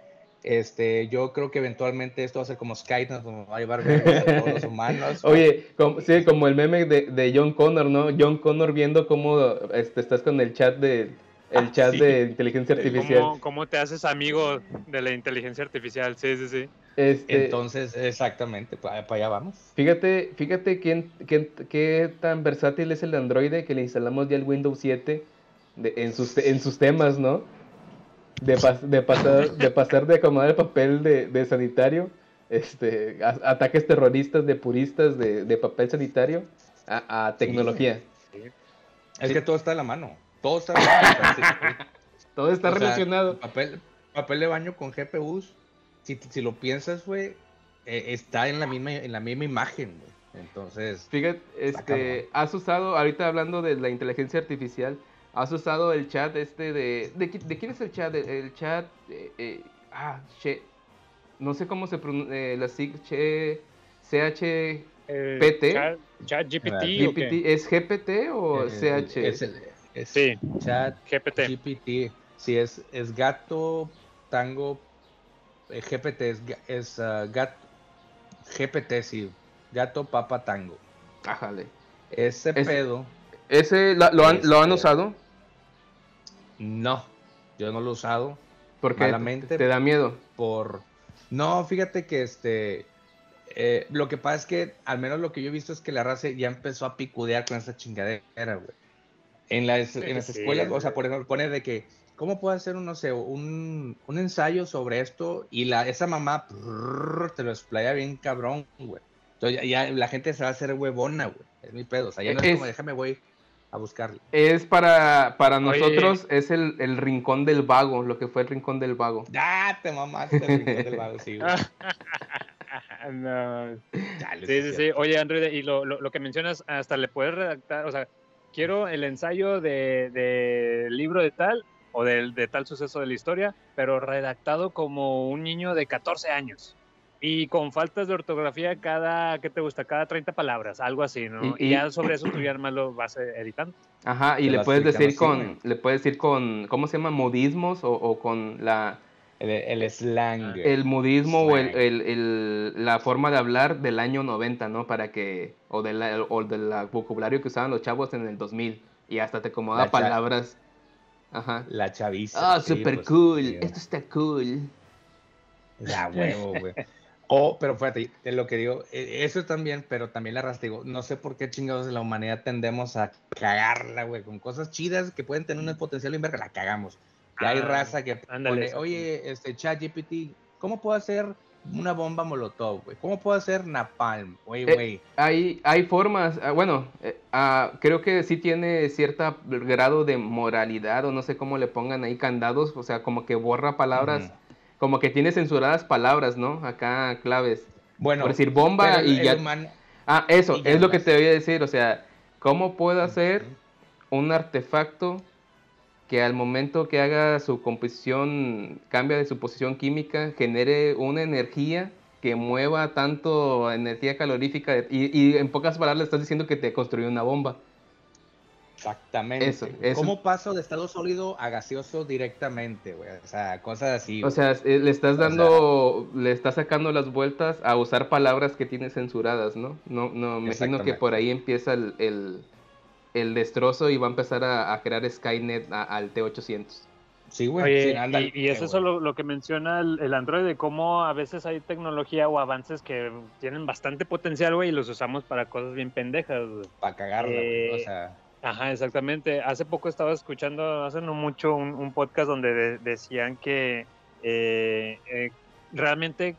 Este, yo creo que eventualmente esto va a ser como Skype, nos va a llevar a todos los humanos. Oye, como, sí, como el meme de, de John Connor, ¿no? John Connor viendo cómo este, estás con el chat de el chat Sí. de inteligencia artificial. ¿Cómo, ¿Cómo te haces amigo de la inteligencia artificial? Sí, sí, sí. Este, Entonces, exactamente, para, allá vamos. Fíjate, fíjate quién, quién- qué tan versátil es el Android que le instalamos ya el Windows 7 de- en, sus, en sus temas, ¿no? De, pas- de, pasar, de pasar de acomodar el papel de, de sanitario, este, a- ataques terroristas de puristas de, de papel sanitario a, a tecnología. Es Sí. que todo está en la mano. Todo está en la mano. o sea, sí. Todo está O sea, relacionado. papel, papel de baño con GPUs. Si, si lo piensas, güey, eh, está en la misma, en la misma imagen, güey. Entonces, Fíjate, este, has usado, ahorita hablando de la inteligencia artificial, has usado el chat este de... ¿De, qui- de quién es el chat? El, el chat... eh, eh, ah, che, no sé cómo se pronuncia, la sig, che, CH... Eh, PT. Chat, chat GPT, ¿o qué? GPT, ¿Es GPT o eh, CH? Es, el- es Sí. chat GPT. GPT. Sí, es, es gato, tango, eh, GPT, es, es ah, gato, GPT, sí, gato, papa, tango. Ájale. Ese Es- pedo, ¿Ese la- lo, han, lo han Este- usado? No, yo no lo he usado Porque malamente. te da miedo. por... No, fíjate que este... eh, lo que pasa es que, al menos lo que yo he visto es que la raza ya empezó a picudear con esa chingadera, güey. En las, en las Sí, escuelas, o sea, güey. por ejemplo, pone de que, ¿cómo puedo hacer un, no sé, un, un ensayo sobre esto? Y la, esa mamá prrr, te lo explaya bien cabrón, güey. Entonces ya, ya la gente se va a hacer huevona, güey. Es mi pedo. O sea, ya no es, Es- como, déjame, voy a buscarlo. Es para, para Oye. nosotros, es el, el rincón del vago, lo que fue el rincón del vago. ¡Ah, te mamaste! el rincón del vago, sí, güey. No. Chale, Sí, sí, sí. Oye, Android, y lo, lo, lo que mencionas, hasta le puedes redactar, o sea, quiero el ensayo de, de libro de tal o del- de, tal suceso de la historia, pero redactado como un niño de 14 años. Y con faltas de ortografía cada, ¿qué te gusta? Cada 30 palabras, algo así, ¿no? Y- Y, y- ya sobre eso tú ya más lo vas eh, editando. Ajá, y Te le puedes decir con, le puedes decir con, ¿cómo se llama? Modismos o, o con la, El, el slang. el modismo o el, Slang. el- el- la forma de hablar del año 90, ¿no? Para que, o del o del vocabulario que usaban los chavos en el 2000 y hasta te acomoda La palabras. Ajá. La chaviza. Ah, sí, super pues, cool, esto está cool. La huevo, güey. O, pero fíjate, de lo que digo, eh, eso también, pero también la raza, digo, no sé por qué chingados en la humanidad tendemos a cagarla, güey, con cosas chidas que pueden tener un potencial en verga, la cagamos. Y hay Ah, raza que ándale, pone, oye, este chat GPT, ¿cómo puedo hacer una bomba molotov, güey? ¿Cómo puedo hacer napalm? Güey, Eh, güey. Hay, hay formas, ah, bueno, eh, ah, creo que sí tiene cierto grado de moralidad o no sé cómo le pongan ahí candados, o sea, como que borra palabras. Como que tiene censuradas palabras, ¿no? Acá claves. Bueno, por decir bomba y ya... humano- Ah, eso, ya es lo que te voy a decir, o sea, ¿cómo puedo hacer un artefacto que al momento que haga su composición, cambia de su posición química, genere una energía que mueva tanto energía calorífica y, y en pocas palabras estás diciendo que te construyó una bomba. Exactamente. Eso, güey. eso. ¿Cómo paso de estado sólido a gaseoso directamente, güey? O sea, cosas así. O sea, eh, le estás O sea- dando, le estás sacando las vueltas a usar palabras que tiene censuradas, ¿no? No, no, me imagino que por ahí empieza el, el, el destrozo y va a empezar a, a crear Skynet a- al T800. sí, güey. Oye, sí, ándale, y, y güey. eso lo, lo que menciona el, el Android, de cómo a veces hay tecnología o avances que tienen bastante potencial, güey, y los usamos para cosas bien pendejas. Para cagarla, güey. O Eh, sea, Ajá, exactamente. Hace poco estaba escuchando, hace no mucho, un, podcast donde de- decían que eh, eh, realmente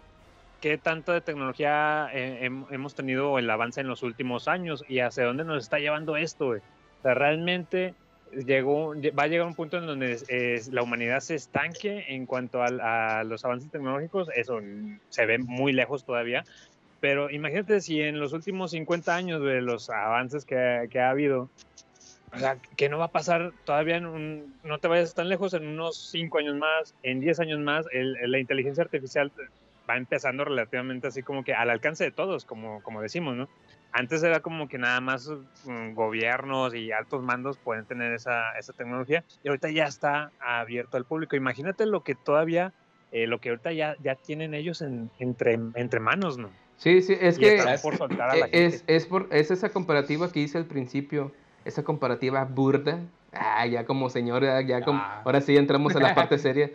qué tanto de tecnología eh, hem- hemos tenido el avance en los últimos años y hacia dónde nos está llevando esto. O sea, realmente llegó, va a llegar un punto en donde la humanidad se estanque en cuanto a, los avances tecnológicos. Eso se ve muy lejos todavía. Pero imagínate si en los últimos 50 años de los avances que ha habido, o sea, que no va a pasar todavía en un, no te vayas tan lejos, en unos 5 años más, en 10 años más, el- el- la inteligencia artificial va empezando relativamente así como que al alcance de todos, como, como decimos, ¿no? Antes era como que nada más mm, gobiernos y altos mandos pueden tener esa, esa tecnología y ahorita ya está abierto al público. Imagínate lo que todavía, eh, lo que ahorita ya, ya tienen ellos en, entre, entre manos, ¿no? Sí, sí, es Y que por soltar a la eh, es, gente. es, por, es esa comparativa que hice al principio, esa comparativa burda Ah, ya como señora, ya como... Ah. Ahora sí entramos a la parte seria.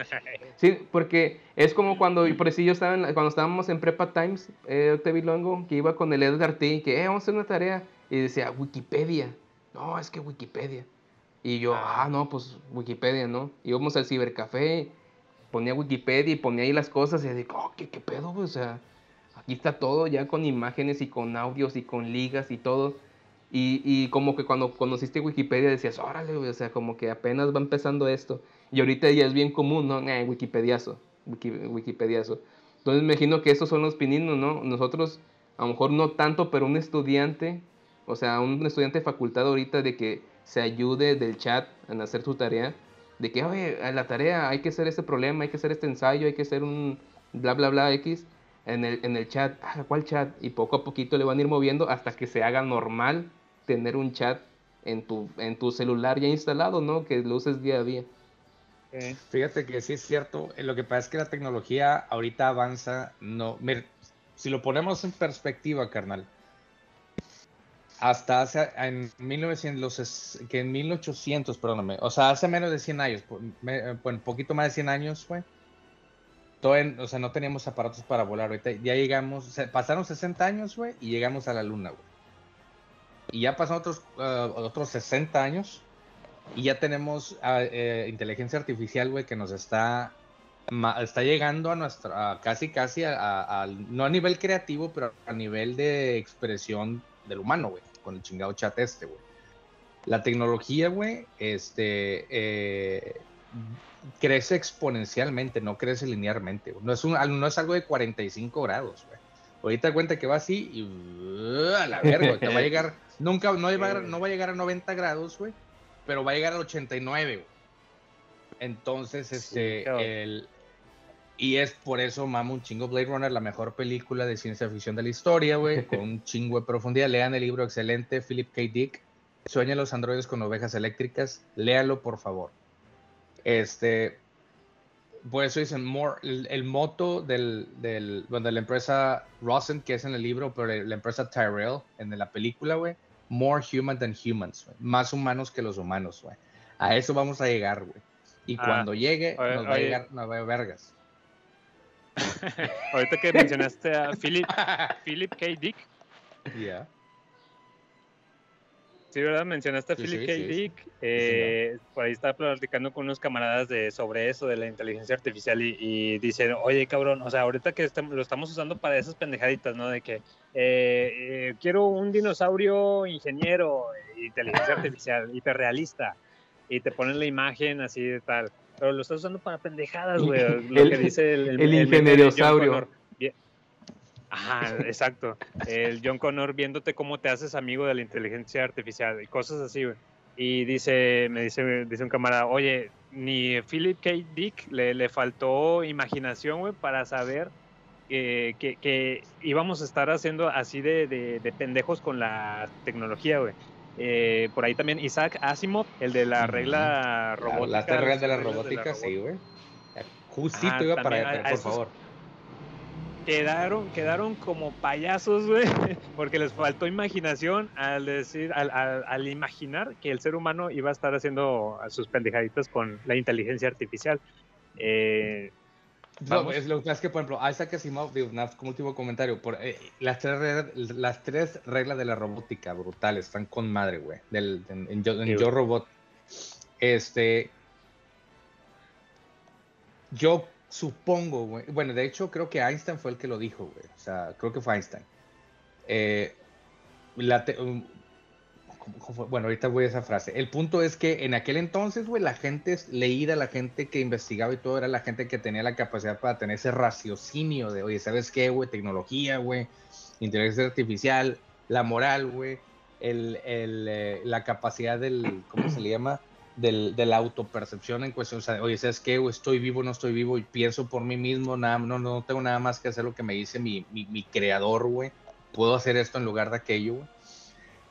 Sí, porque es como cuando, por si yo estaba en cuando estábamos en Prepa Times, eh, Octavio Longo, que iba con el Edgar T, que, eh, vamos a hacer una tarea, y decía, Wikipedia. No, es que Wikipedia. Y yo, ah, no, pues Wikipedia, ¿no? Íbamos al cibercafé, ponía Wikipedia y ponía ahí las cosas, y digo, oh, ¿qué, qué pedo? O sea, aquí está todo ya con imágenes y con audios y con ligas y todo. Y, y como que cuando conociste Wikipedia decías, órale, güey, o sea, como que apenas va empezando esto. Y ahorita ya es bien común, ¿no? Eh, Wikipediazo, Wiki, Wikipediazo. Entonces me imagino que esos son los pininos, ¿no? Nosotros, a lo mejor no tanto, pero un estudiante, o sea, un estudiante de facultad ahorita de que se ayude del chat en hacer su tarea, de que, oye, a la tarea hay que hacer este problema, hay que hacer este ensayo, hay que hacer un bla, bla, bla, X, en el, en el chat, ah, ¿cuál chat? Y poco a poquito le van a ir moviendo hasta que se haga normal tener un chat en tu, en tu celular ya instalado, ¿no? Que lo uses día a día. Fíjate que sí es cierto. eh, Lo que pasa es que la tecnología ahorita avanza. No, mir- si lo ponemos en perspectiva, carnal. Hasta hace en 1900, los que en 1800, perdóname, o sea, hace menos de 100 años, eh, bueno, poquito más de 100 años, fue. Todavía, o sea, no teníamos aparatos para volar. Ahorita ya llegamos, pasaron 60 años, güey, y llegamos a la luna, güey. Y ya pasaron otros, eh, otros 60 años y ya tenemos eh, inteligencia artificial, güey, que nos está, está llegando a nuestra, a casi, casi, a, no a nivel creativo, pero a nivel de expresión del humano, güey, con el chingado chat este, güey. La tecnología, güey, este, eh, crece exponencialmente, no crece linealmente. No es, un, no es algo de 45 grados, güey. Ahorita cuenta que va así y uh, a la verga, te va a llegar, nunca, no va, a- no va a llegar a 90 grados, güey, pero va a llegar al 89, güey. Entonces, este, el, y es por eso mama un chingo Blade Runner, la mejor película de ciencia ficción de la historia, güey, con un chingo de profundidad. Lean el libro excelente, Philip K. Dick. Sueñan los androides con ovejas eléctricas. Léalo, por favor. Este, por eso dicen more, el, el moto del, del, bueno, de la empresa Rosen, que es en el libro, pero la empresa Tyrell en la película, güey, more human than humans, más humanos que los humanos, güey. A eso vamos a llegar, güey. Y Ah, cuando llegue, oye, nos va a llegar, nos va a vergas. Ahorita que mencionaste a Philip, Philip K. Dick, Ya. Sí, ¿verdad? Mencionaste a Sí, Philip sí, K. sí. Dick. eh, por ahí estaba platicando con unos camaradas de, sobre eso, de la inteligencia artificial, y, y dicen, oye, cabrón, o sea, ahorita que lo estamos usando para esas pendejaditas, ¿no? De que eh, eh, quiero un dinosaurio ingeniero, inteligencia artificial, hiperrealista, y te ponen la imagen así de tal. Pero lo estás usando para pendejadas, güey. Lo El- que dice el, el Ajá, exacto. El John Connor viéndote cómo te haces amigo de la inteligencia artificial y cosas así, güey. Y dice, me dice, dice un camarada, oye, ni Philip K. Dick le, le faltó imaginación, güey, para saber que, que, que íbamos a estar haciendo así de, de, de pendejos con la tecnología, güey. Eh, por ahí también Isaac Asimov, el de la regla La- robótica. Las tres reglas de la reglas robótica, sí, güey. Justito Ah, iba para allá, por favor. Quedaron, quedaron como payasos, güey, porque les faltó imaginación al decir, al, al- al imaginar que el ser humano iba a estar haciendo sus pendejaditas con la inteligencia artificial. Eh, No, es lo que es que, por ejemplo, Isaac Asimov, digo, como último comentario, por, eh, las, tres reglas, las tres reglas de la robótica brutales están con madre, güey, del, en, en Yo, en Sí, Yo güey. Robot. Este, yo supongo, güey, bueno, de hecho creo que Einstein fue el que lo dijo, güey, o sea, creo que fue Einstein. Eh, la um. Bueno, ahorita voy a esa frase. El punto es que en aquel entonces, güey, la gente leída, la gente que investigaba y todo, era la gente que tenía la capacidad para tener ese raciocinio de, oye, ¿sabes qué, güey? Tecnología, güey, inteligencia artificial, la moral, güey, el, el, eh, la capacidad del, ¿cómo se le llama? Del, de la autopercepción en cuestión, o sea, oye, ¿sabes qué, güey? Estoy vivo, no estoy vivo, y pienso por mí mismo, nada, no, no tengo nada más que hacer lo que me dice mi, mi, mi creador, güey. Puedo hacer esto en lugar de aquello, güey.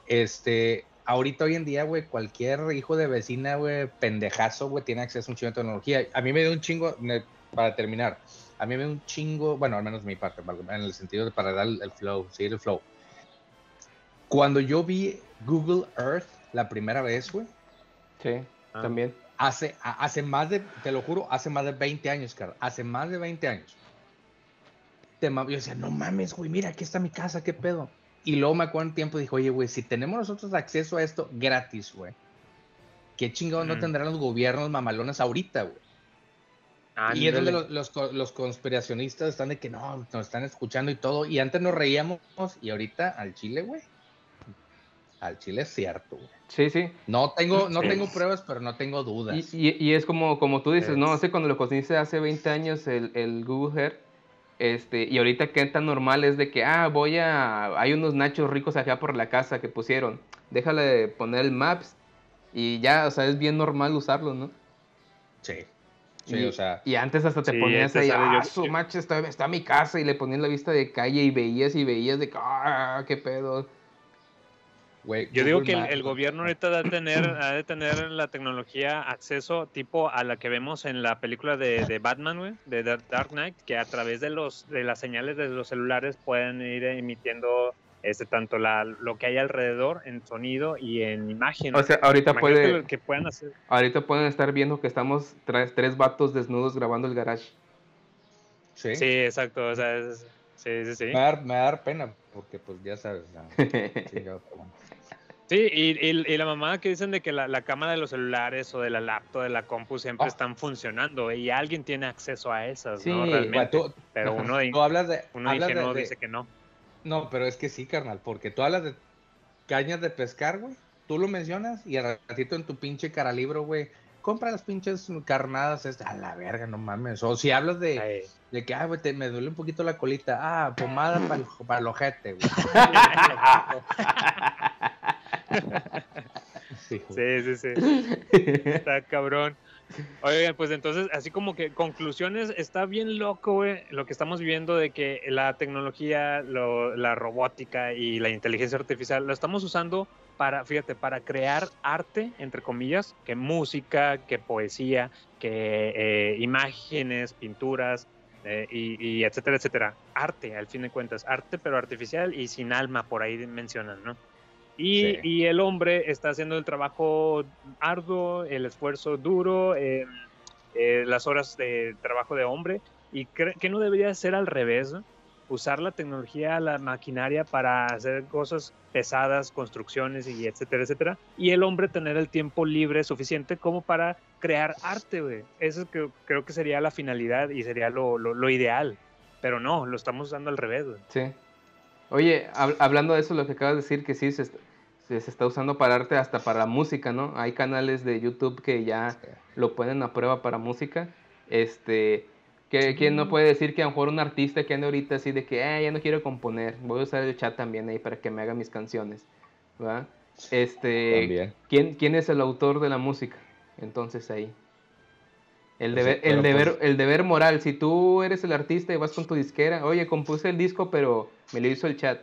Este, ahorita hoy en día, güey, cualquier hijo de vecina, güey, pendejazo, güey, tiene acceso a un chingo de tecnología. A mí me dio un chingo, para terminar, a mí me dio un chingo, bueno, al menos mi parte, en el sentido de para dar el flow, seguir el flow. Cuando yo vi Google Earth la primera vez, güey, Sí, Ah. también. Hace, hace más de, te lo juro, hace más de 20 años, Carl. Hace más de 20 años. Te yo decía, no mames, güey, mira, aquí está mi casa, qué pedo. Y luego me acuerdo un tiempo, dijo, oye, güey, si tenemos nosotros acceso a esto gratis, güey, ¿qué chingados no Mm. tendrán los gobiernos mamalones ahorita, güey? Y es donde los, los, los conspiracionistas están de que no, nos están escuchando y todo. Y antes nos reíamos y ahorita al Chile, güey. Al Chile es cierto, güey. Sí, sí. No tengo, no Sí. tengo pruebas, pero no tengo dudas. Y, y- y es como, como tú dices, ¿no? Es- Hace cuando lo conociste hace 20 años el, el Google Earth, este, y ahorita que tan normal es de que, ah, voy a, hay unos nachos ricos acá por la casa que pusieron, déjale poner el Maps, y ya, o sea, es bien normal usarlo, ¿no? Sí. Sí, y, o sea, y antes hasta te Sí, ponías ahí, ah, yo- su macho, está, está mi casa, y le ponías la vista de calle y veías y veías de que, ah, qué pedo. Yo digo que el, Maps, el güey. gobierno ahorita ha de tener, ha de tener la tecnología acceso tipo a la que vemos en la película de, de Batman, güey, de Dark Dark Knight, que a través de los de las señales de los celulares pueden ir emitiendo este tanto la, lo que hay alrededor en sonido y en imagen. O sea, ahorita puede, que puedan hacer. ahorita pueden estar viendo que estamos tres, tres vatos desnudos grabando el garage. Sí. Sí, exacto. O sea, es- sí, sí, sí. Me, va a dar, me va a dar pena, porque pues ya sabes. pero- Sí, y, y- y la mamada que dicen de que la, la cámara de los celulares o de la laptop, de la compu siempre Ah. están funcionando y alguien tiene acceso a esas, Sí, ¿no? Realmente. Tú- Pero uno, de, Tú hablas de. uno hablas de- ingenuo de- dice que no. No, pero es que sí, carnal, porque tú hablas de cañas de pescar, güey. Tú lo mencionas y al ratito en tu pinche caralibro, güey. Compra las pinches carnadas, estas. a la verga, no mames. O si hablas de, Ay. de que, ah, güey, te- me duele un poquito la colita. Ah, pomada para el ojete, güey. Sí, güey. Sí, sí, sí. Está cabrón. Oigan, pues entonces, así como que conclusiones, está bien loco, güey, lo que estamos viendo de que la tecnología, lo- la robótica y la inteligencia artificial lo estamos usando para, fíjate, para crear arte, entre comillas, que música, que poesía, que eh, imágenes, pinturas, eh, y, y etcétera, etcétera. Arte, al fin de cuentas, arte pero artificial y sin alma, por ahí mencionan, ¿no? Y, Sí. y el hombre está haciendo el trabajo arduo, el esfuerzo duro, eh, eh, las horas de trabajo de hombre, y que no debería ser al revés, ¿no? usar la tecnología, la maquinaria para hacer cosas pesadas, construcciones y etcétera, etcétera, y el hombre tener el tiempo libre suficiente como para crear arte, güey. Eso es que, creo que sería la finalidad y sería lo, lo, lo ideal, pero no, lo estamos usando al revés, güey. Sí. Oye, hab- hablando de eso, lo que acabas de decir, que sí, se, se, se está usando para arte hasta para música, ¿no? Hay canales de YouTube que ya lo ponen a prueba para música. Este, que, ¿quién no puede decir que a lo mejor un artista que ande ahorita así de que, ah, ya no quiero componer, voy a usar el chat también ahí para que me haga mis canciones, ¿verdad? Este, También. ¿quién, ¿quién es el autor de la música? Entonces ahí. El Pues sí, deber, el, pero deber, pues- el deber moral, si tú eres el artista y vas con tu disquera, oye, compuse el disco, pero me lo hizo el chat.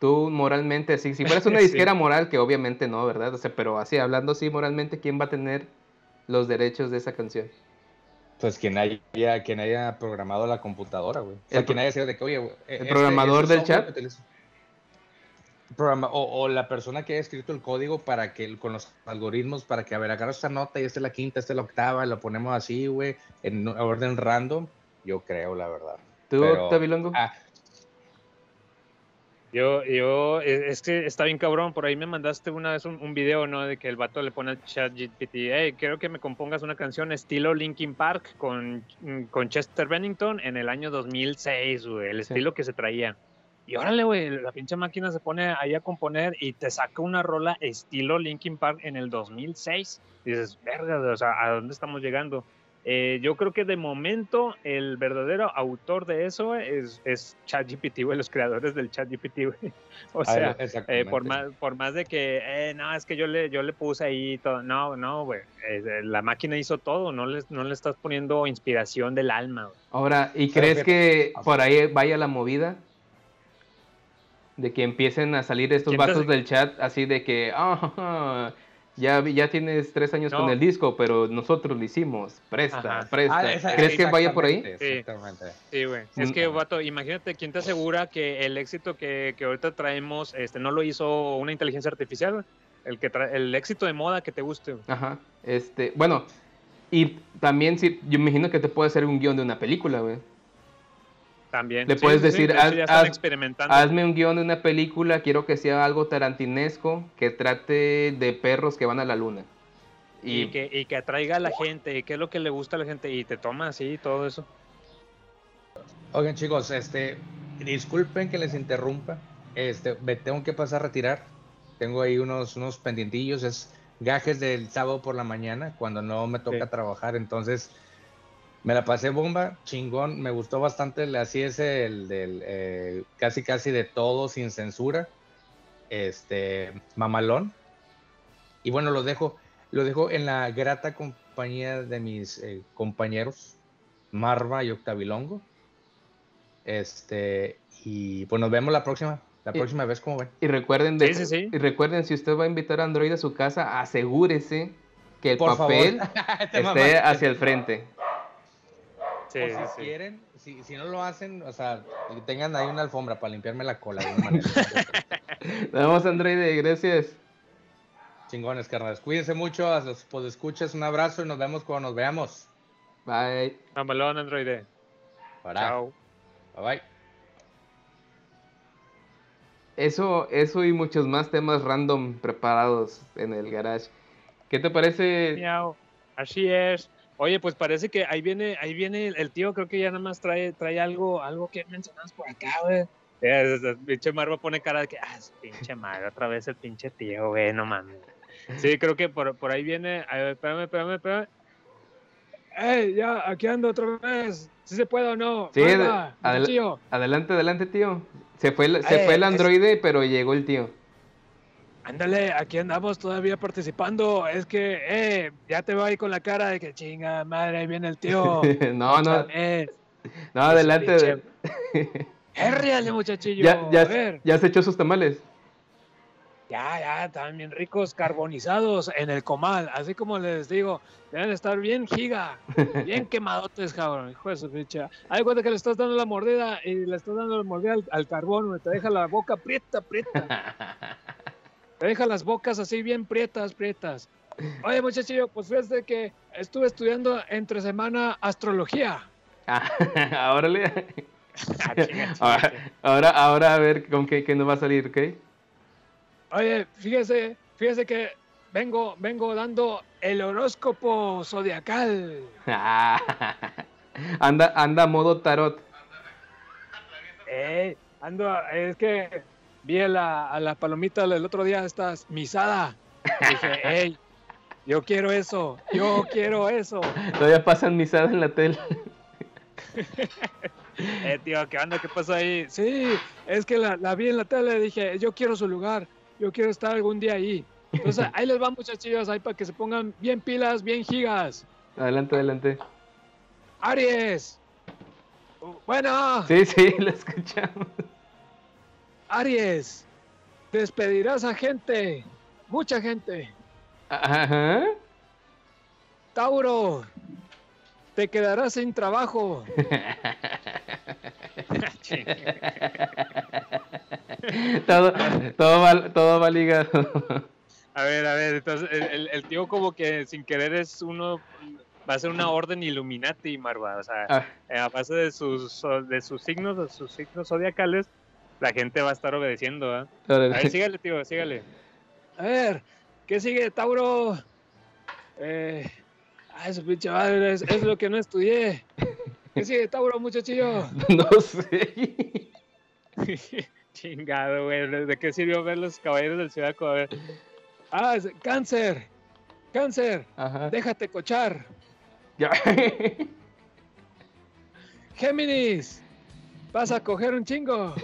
Tú moralmente, si, si fueras una Sí. disquera moral, que obviamente no, ¿verdad? O sea, pero así, hablando así moralmente, ¿quién va a tener los derechos de esa canción? Pues quien haya, quien haya programado la computadora, güey. O sea, El quien haya sido de que, oye, güey, el este- programador este del software chat. Programa- o, o la persona que haya escrito el código para que, con los algoritmos, para que, a ver, agarra esta nota y esta es la quinta, esta es la octava, lo ponemos así, güey, en orden random, yo creo, la verdad. ¿Tú, Pero- Tabilongo? Ah, Yo, yo, es es que está bien cabrón, por ahí me mandaste una vez un, un video, ¿no? De que el vato le pone al chat GPT, hey, quiero que me compongas una canción estilo Linkin Park con, con Chester Bennington en el año 2006, güey, el Sí. estilo que se traía. Y órale, güey, la pinche máquina se pone ahí a componer y te saca una rola estilo Linkin Park en el 2006. Dices, verga, o sea, ¿a dónde estamos llegando? Eh, yo creo que de momento el verdadero autor de eso es, es ChatGPT, güey, los creadores del ChatGPT, güey. O ah, sea, eh, por, más, por más de que, eh, no, es que yo le, yo le puse ahí todo. No, no, güey. eh, la máquina hizo todo, no le, no le estás poniendo inspiración del alma, güey. Ahora, ¿y Pero crees que por ahí vaya la movida? De que empiecen a salir estos ¿Quién te vatos del chat así de que, ah, ya, vi- ya tienes tres años con el disco, pero nosotros lo hicimos. Presta, Ajá. presta. Ah, esa- ¿Crees que vaya por ahí? exactamente, Exactamente. Sí, güey. Es Mm. que, vato, imagínate, ¿quién te asegura que el éxito que, que ahorita traemos este, no lo hizo una inteligencia artificial? el, que tra- el éxito de moda que te guste. güey. Ajá. Este, bueno, y también si, yo me imagino que te puede hacer un guion de una película, güey. También. Le Sí, puedes sí, decir, de hecho, haz- ya están haz- experimentando. Hazme un guion de una película, quiero que sea algo tarantinesco, que trate de perros que van a la luna. y, que, y que atraiga a la gente, y qué es lo que le gusta a la gente, y te toma así todo eso. Oigan, chicos, este, disculpen que les interrumpa. Este, me tengo que pasar a retirar. Tengo ahí unos, unos pendientillos, es gajes del sábado por la mañana, cuando no me toca Sí. trabajar. Entonces, me la pasé bomba, chingón, me gustó bastante. Así es el del eh, casi casi de todo sin censura. Este, mamalón. Y bueno, lo dejo, lo dejo en la grata compañía de mis eh, compañeros, Marva y Octavilongo. Este, y pues nos vemos la próxima, la Y- próxima vez, como ven. Y recuerden, de, Sí, sí, sí. y recuerden, si usted va a invitar a Android a su casa, asegúrese que el Por papel esté hacia el frente. Sí, O si sí. quieren, si, si no lo hacen, o sea, que tengan ahí una alfombra para limpiarme la cola de una manera. Nos vemos, Android, gracias. Chingones, carnales. Cuídense mucho, a los escuchas un abrazo y nos vemos cuando nos veamos. Bye. Mamalón, Android. Para. Chao. Bye bye. Eso, eso y muchos más temas random preparados en el garage. ¿Qué te parece? Miau. Así es. Oye, pues parece que ahí viene, ahí viene el, el tío, creo que ya nada más trae, trae algo, algo que mencionamos por acá, güey. Es- es- pinche Marva pone cara de que, ah, ese pinche madre, otra vez el pinche tío, güey, no mames. Sí, creo que por, por ahí viene, a ver, espérame, espérame, espérame. ¡Ey, ya, aquí ando otra vez! ¿Sí se puede o no? Sí, Marva, adel- muchachillo. Adelante, adelante, tío. Se fue, el- se Eh, fue el es- androide, pero llegó el tío. Ándale, aquí andamos todavía participando. Es que, eh, ya te va ahí con la cara de que chinga madre, ahí viene el tío. no, no, no, adelante. Hérriale, muchachillo. Ya, A ver. ya se echó sus tamales. Ya, ya, están bien ricos, carbonizados en el comal. Así como les digo, deben estar bien giga, bien quemadotes, cabrón. Hijo de su. Haz de cuenta que le estás dando la mordida y le estás dando la mordida al, al carbón, te deja la boca prieta, prieta. Te deja las bocas así bien prietas, prietas. Oye, muchachillo, pues fíjate que estuve estudiando entre semana astrología. Ah, órale. Ah, Ahora, ahora, ahora a ver con qué, qué nos va a salir, ¿ok? Oye, fíjese, fíjese que vengo, vengo dando el horóscopo zodiacal. anda, anda modo tarot. Eh, ando, es que vi a la, a la palomita el otro día, estás misada. Y dije, hey, yo quiero eso, yo quiero eso. Todavía pasan misada en la tele. Eh, tío, ¿qué onda? ¿Qué pasó ahí? Sí, es que la, la vi en la tele y dije, yo quiero su lugar, yo quiero estar algún día ahí. Entonces, ahí les van, muchachillos, ahí para que se pongan bien pilas, bien gigas. Adelante, adelante. Aries. Bueno, Sí, sí, lo escuchamos. Aries, despedirás a gente, mucha gente. Ajá. Tauro, te quedarás sin trabajo. todo, todo, va, todo va ligado. A ver, a ver, entonces el, el- el tío como que sin querer es uno, va a ser una orden Illuminati, Marva, o sea, Ah, eh, a base de sus, de sus signos, de sus signos zodiacales, la gente va a estar obedeciendo, ¿ah? A ver, sígale, tío, sígale. A ver, ¿qué sigue, Tauro? Eh, ay, su pinche madre, es, es lo que no estudié. ¿Qué sigue, Tauro, muchachillo? No sé. Chingado, güey. ¿De qué sirvió ver los caballeros del Zodiaco? A ver. Ah, es- cáncer. Cáncer. Ajá. Déjate cochar. Ya. Géminis. Vas a coger un chingo.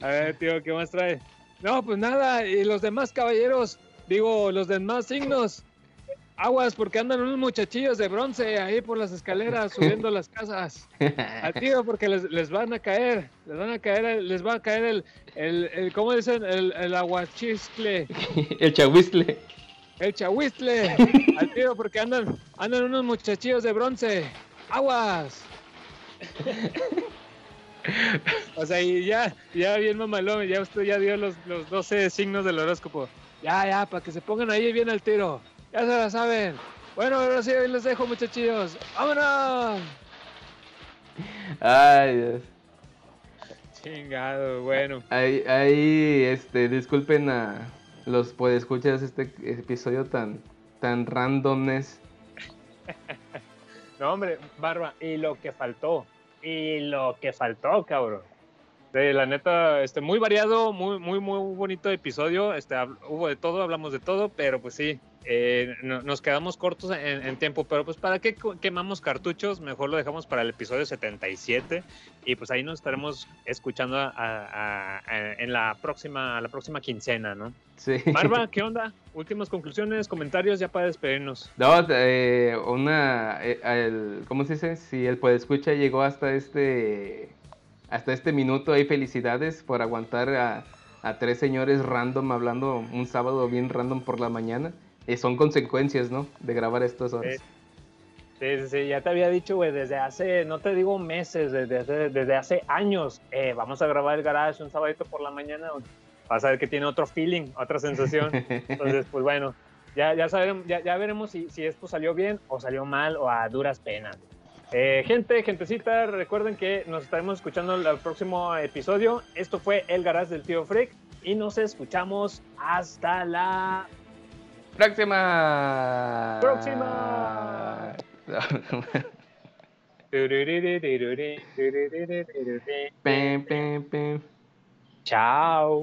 A ver, tío, ¿qué más trae? No, pues nada. Y los demás caballeros, digo, los demás signos. Aguas, porque andan unos muchachillos de bronce ahí por las escaleras subiendo las casas. Al tío, porque les, les van a caer, les van a caer, el- les va a caer el, el, el ¿cómo dicen? El, el aguachiscle, El chahuistle. El chahuistle. Al tío, porque andan, andan unos muchachillos de bronce. Aguas. O sea, y ya, ya bien mamalón, ya usted ya dio los, los 12 signos del horóscopo. Ya, ya, para que se pongan ahí bien al tiro. Ya se la saben. Bueno, ahora sí, ahí les dejo, muchachillos. ¡Vámonos! Ay, Dios. Chingado, bueno. Ahí, ahí, este, disculpen a los podescuchas este episodio tan, tan randomness. No, hombre, Barba, y lo que faltó. Y lo que faltó, cabrón. La neta, este, muy variado, muy, muy, muy bonito episodio. Este, hubo de todo, hablamos de todo, pero pues sí, eh, no- nos quedamos cortos en, en tiempo. Pero pues, ¿para qué quemamos cartuchos? Mejor lo dejamos para el episodio 77. Y pues ahí nos estaremos escuchando a- a- a- en la próxima, la próxima quincena, ¿no? Sí. Barba, ¿qué onda? Últimas conclusiones, comentarios ya para despedirnos. No, eh, una, eh, el- ¿cómo se dice? Si el podescucha llegó hasta este, hasta este minuto, hay felicidades por aguantar a, a tres señores random hablando un sábado bien random por la mañana. Eh, son consecuencias, ¿no? De grabar estas horas. Sí, sí, sí, ya te había dicho, güey, desde hace, no te digo meses, desde hace, desde hace años, eh, vamos a grabar el garage un sabadito por la mañana, vas a ver que tiene otro feeling, otra sensación. Entonces, pues bueno, ya, ya, sabremos, ya, ya veremos si, si esto salió bien o salió mal o a duras penas. Eh, gente, gentecita, recuerden que nos estaremos escuchando el próximo episodio. Esto fue El Garage del Tío Freak y nos escuchamos hasta la Próxima. próxima. Chao.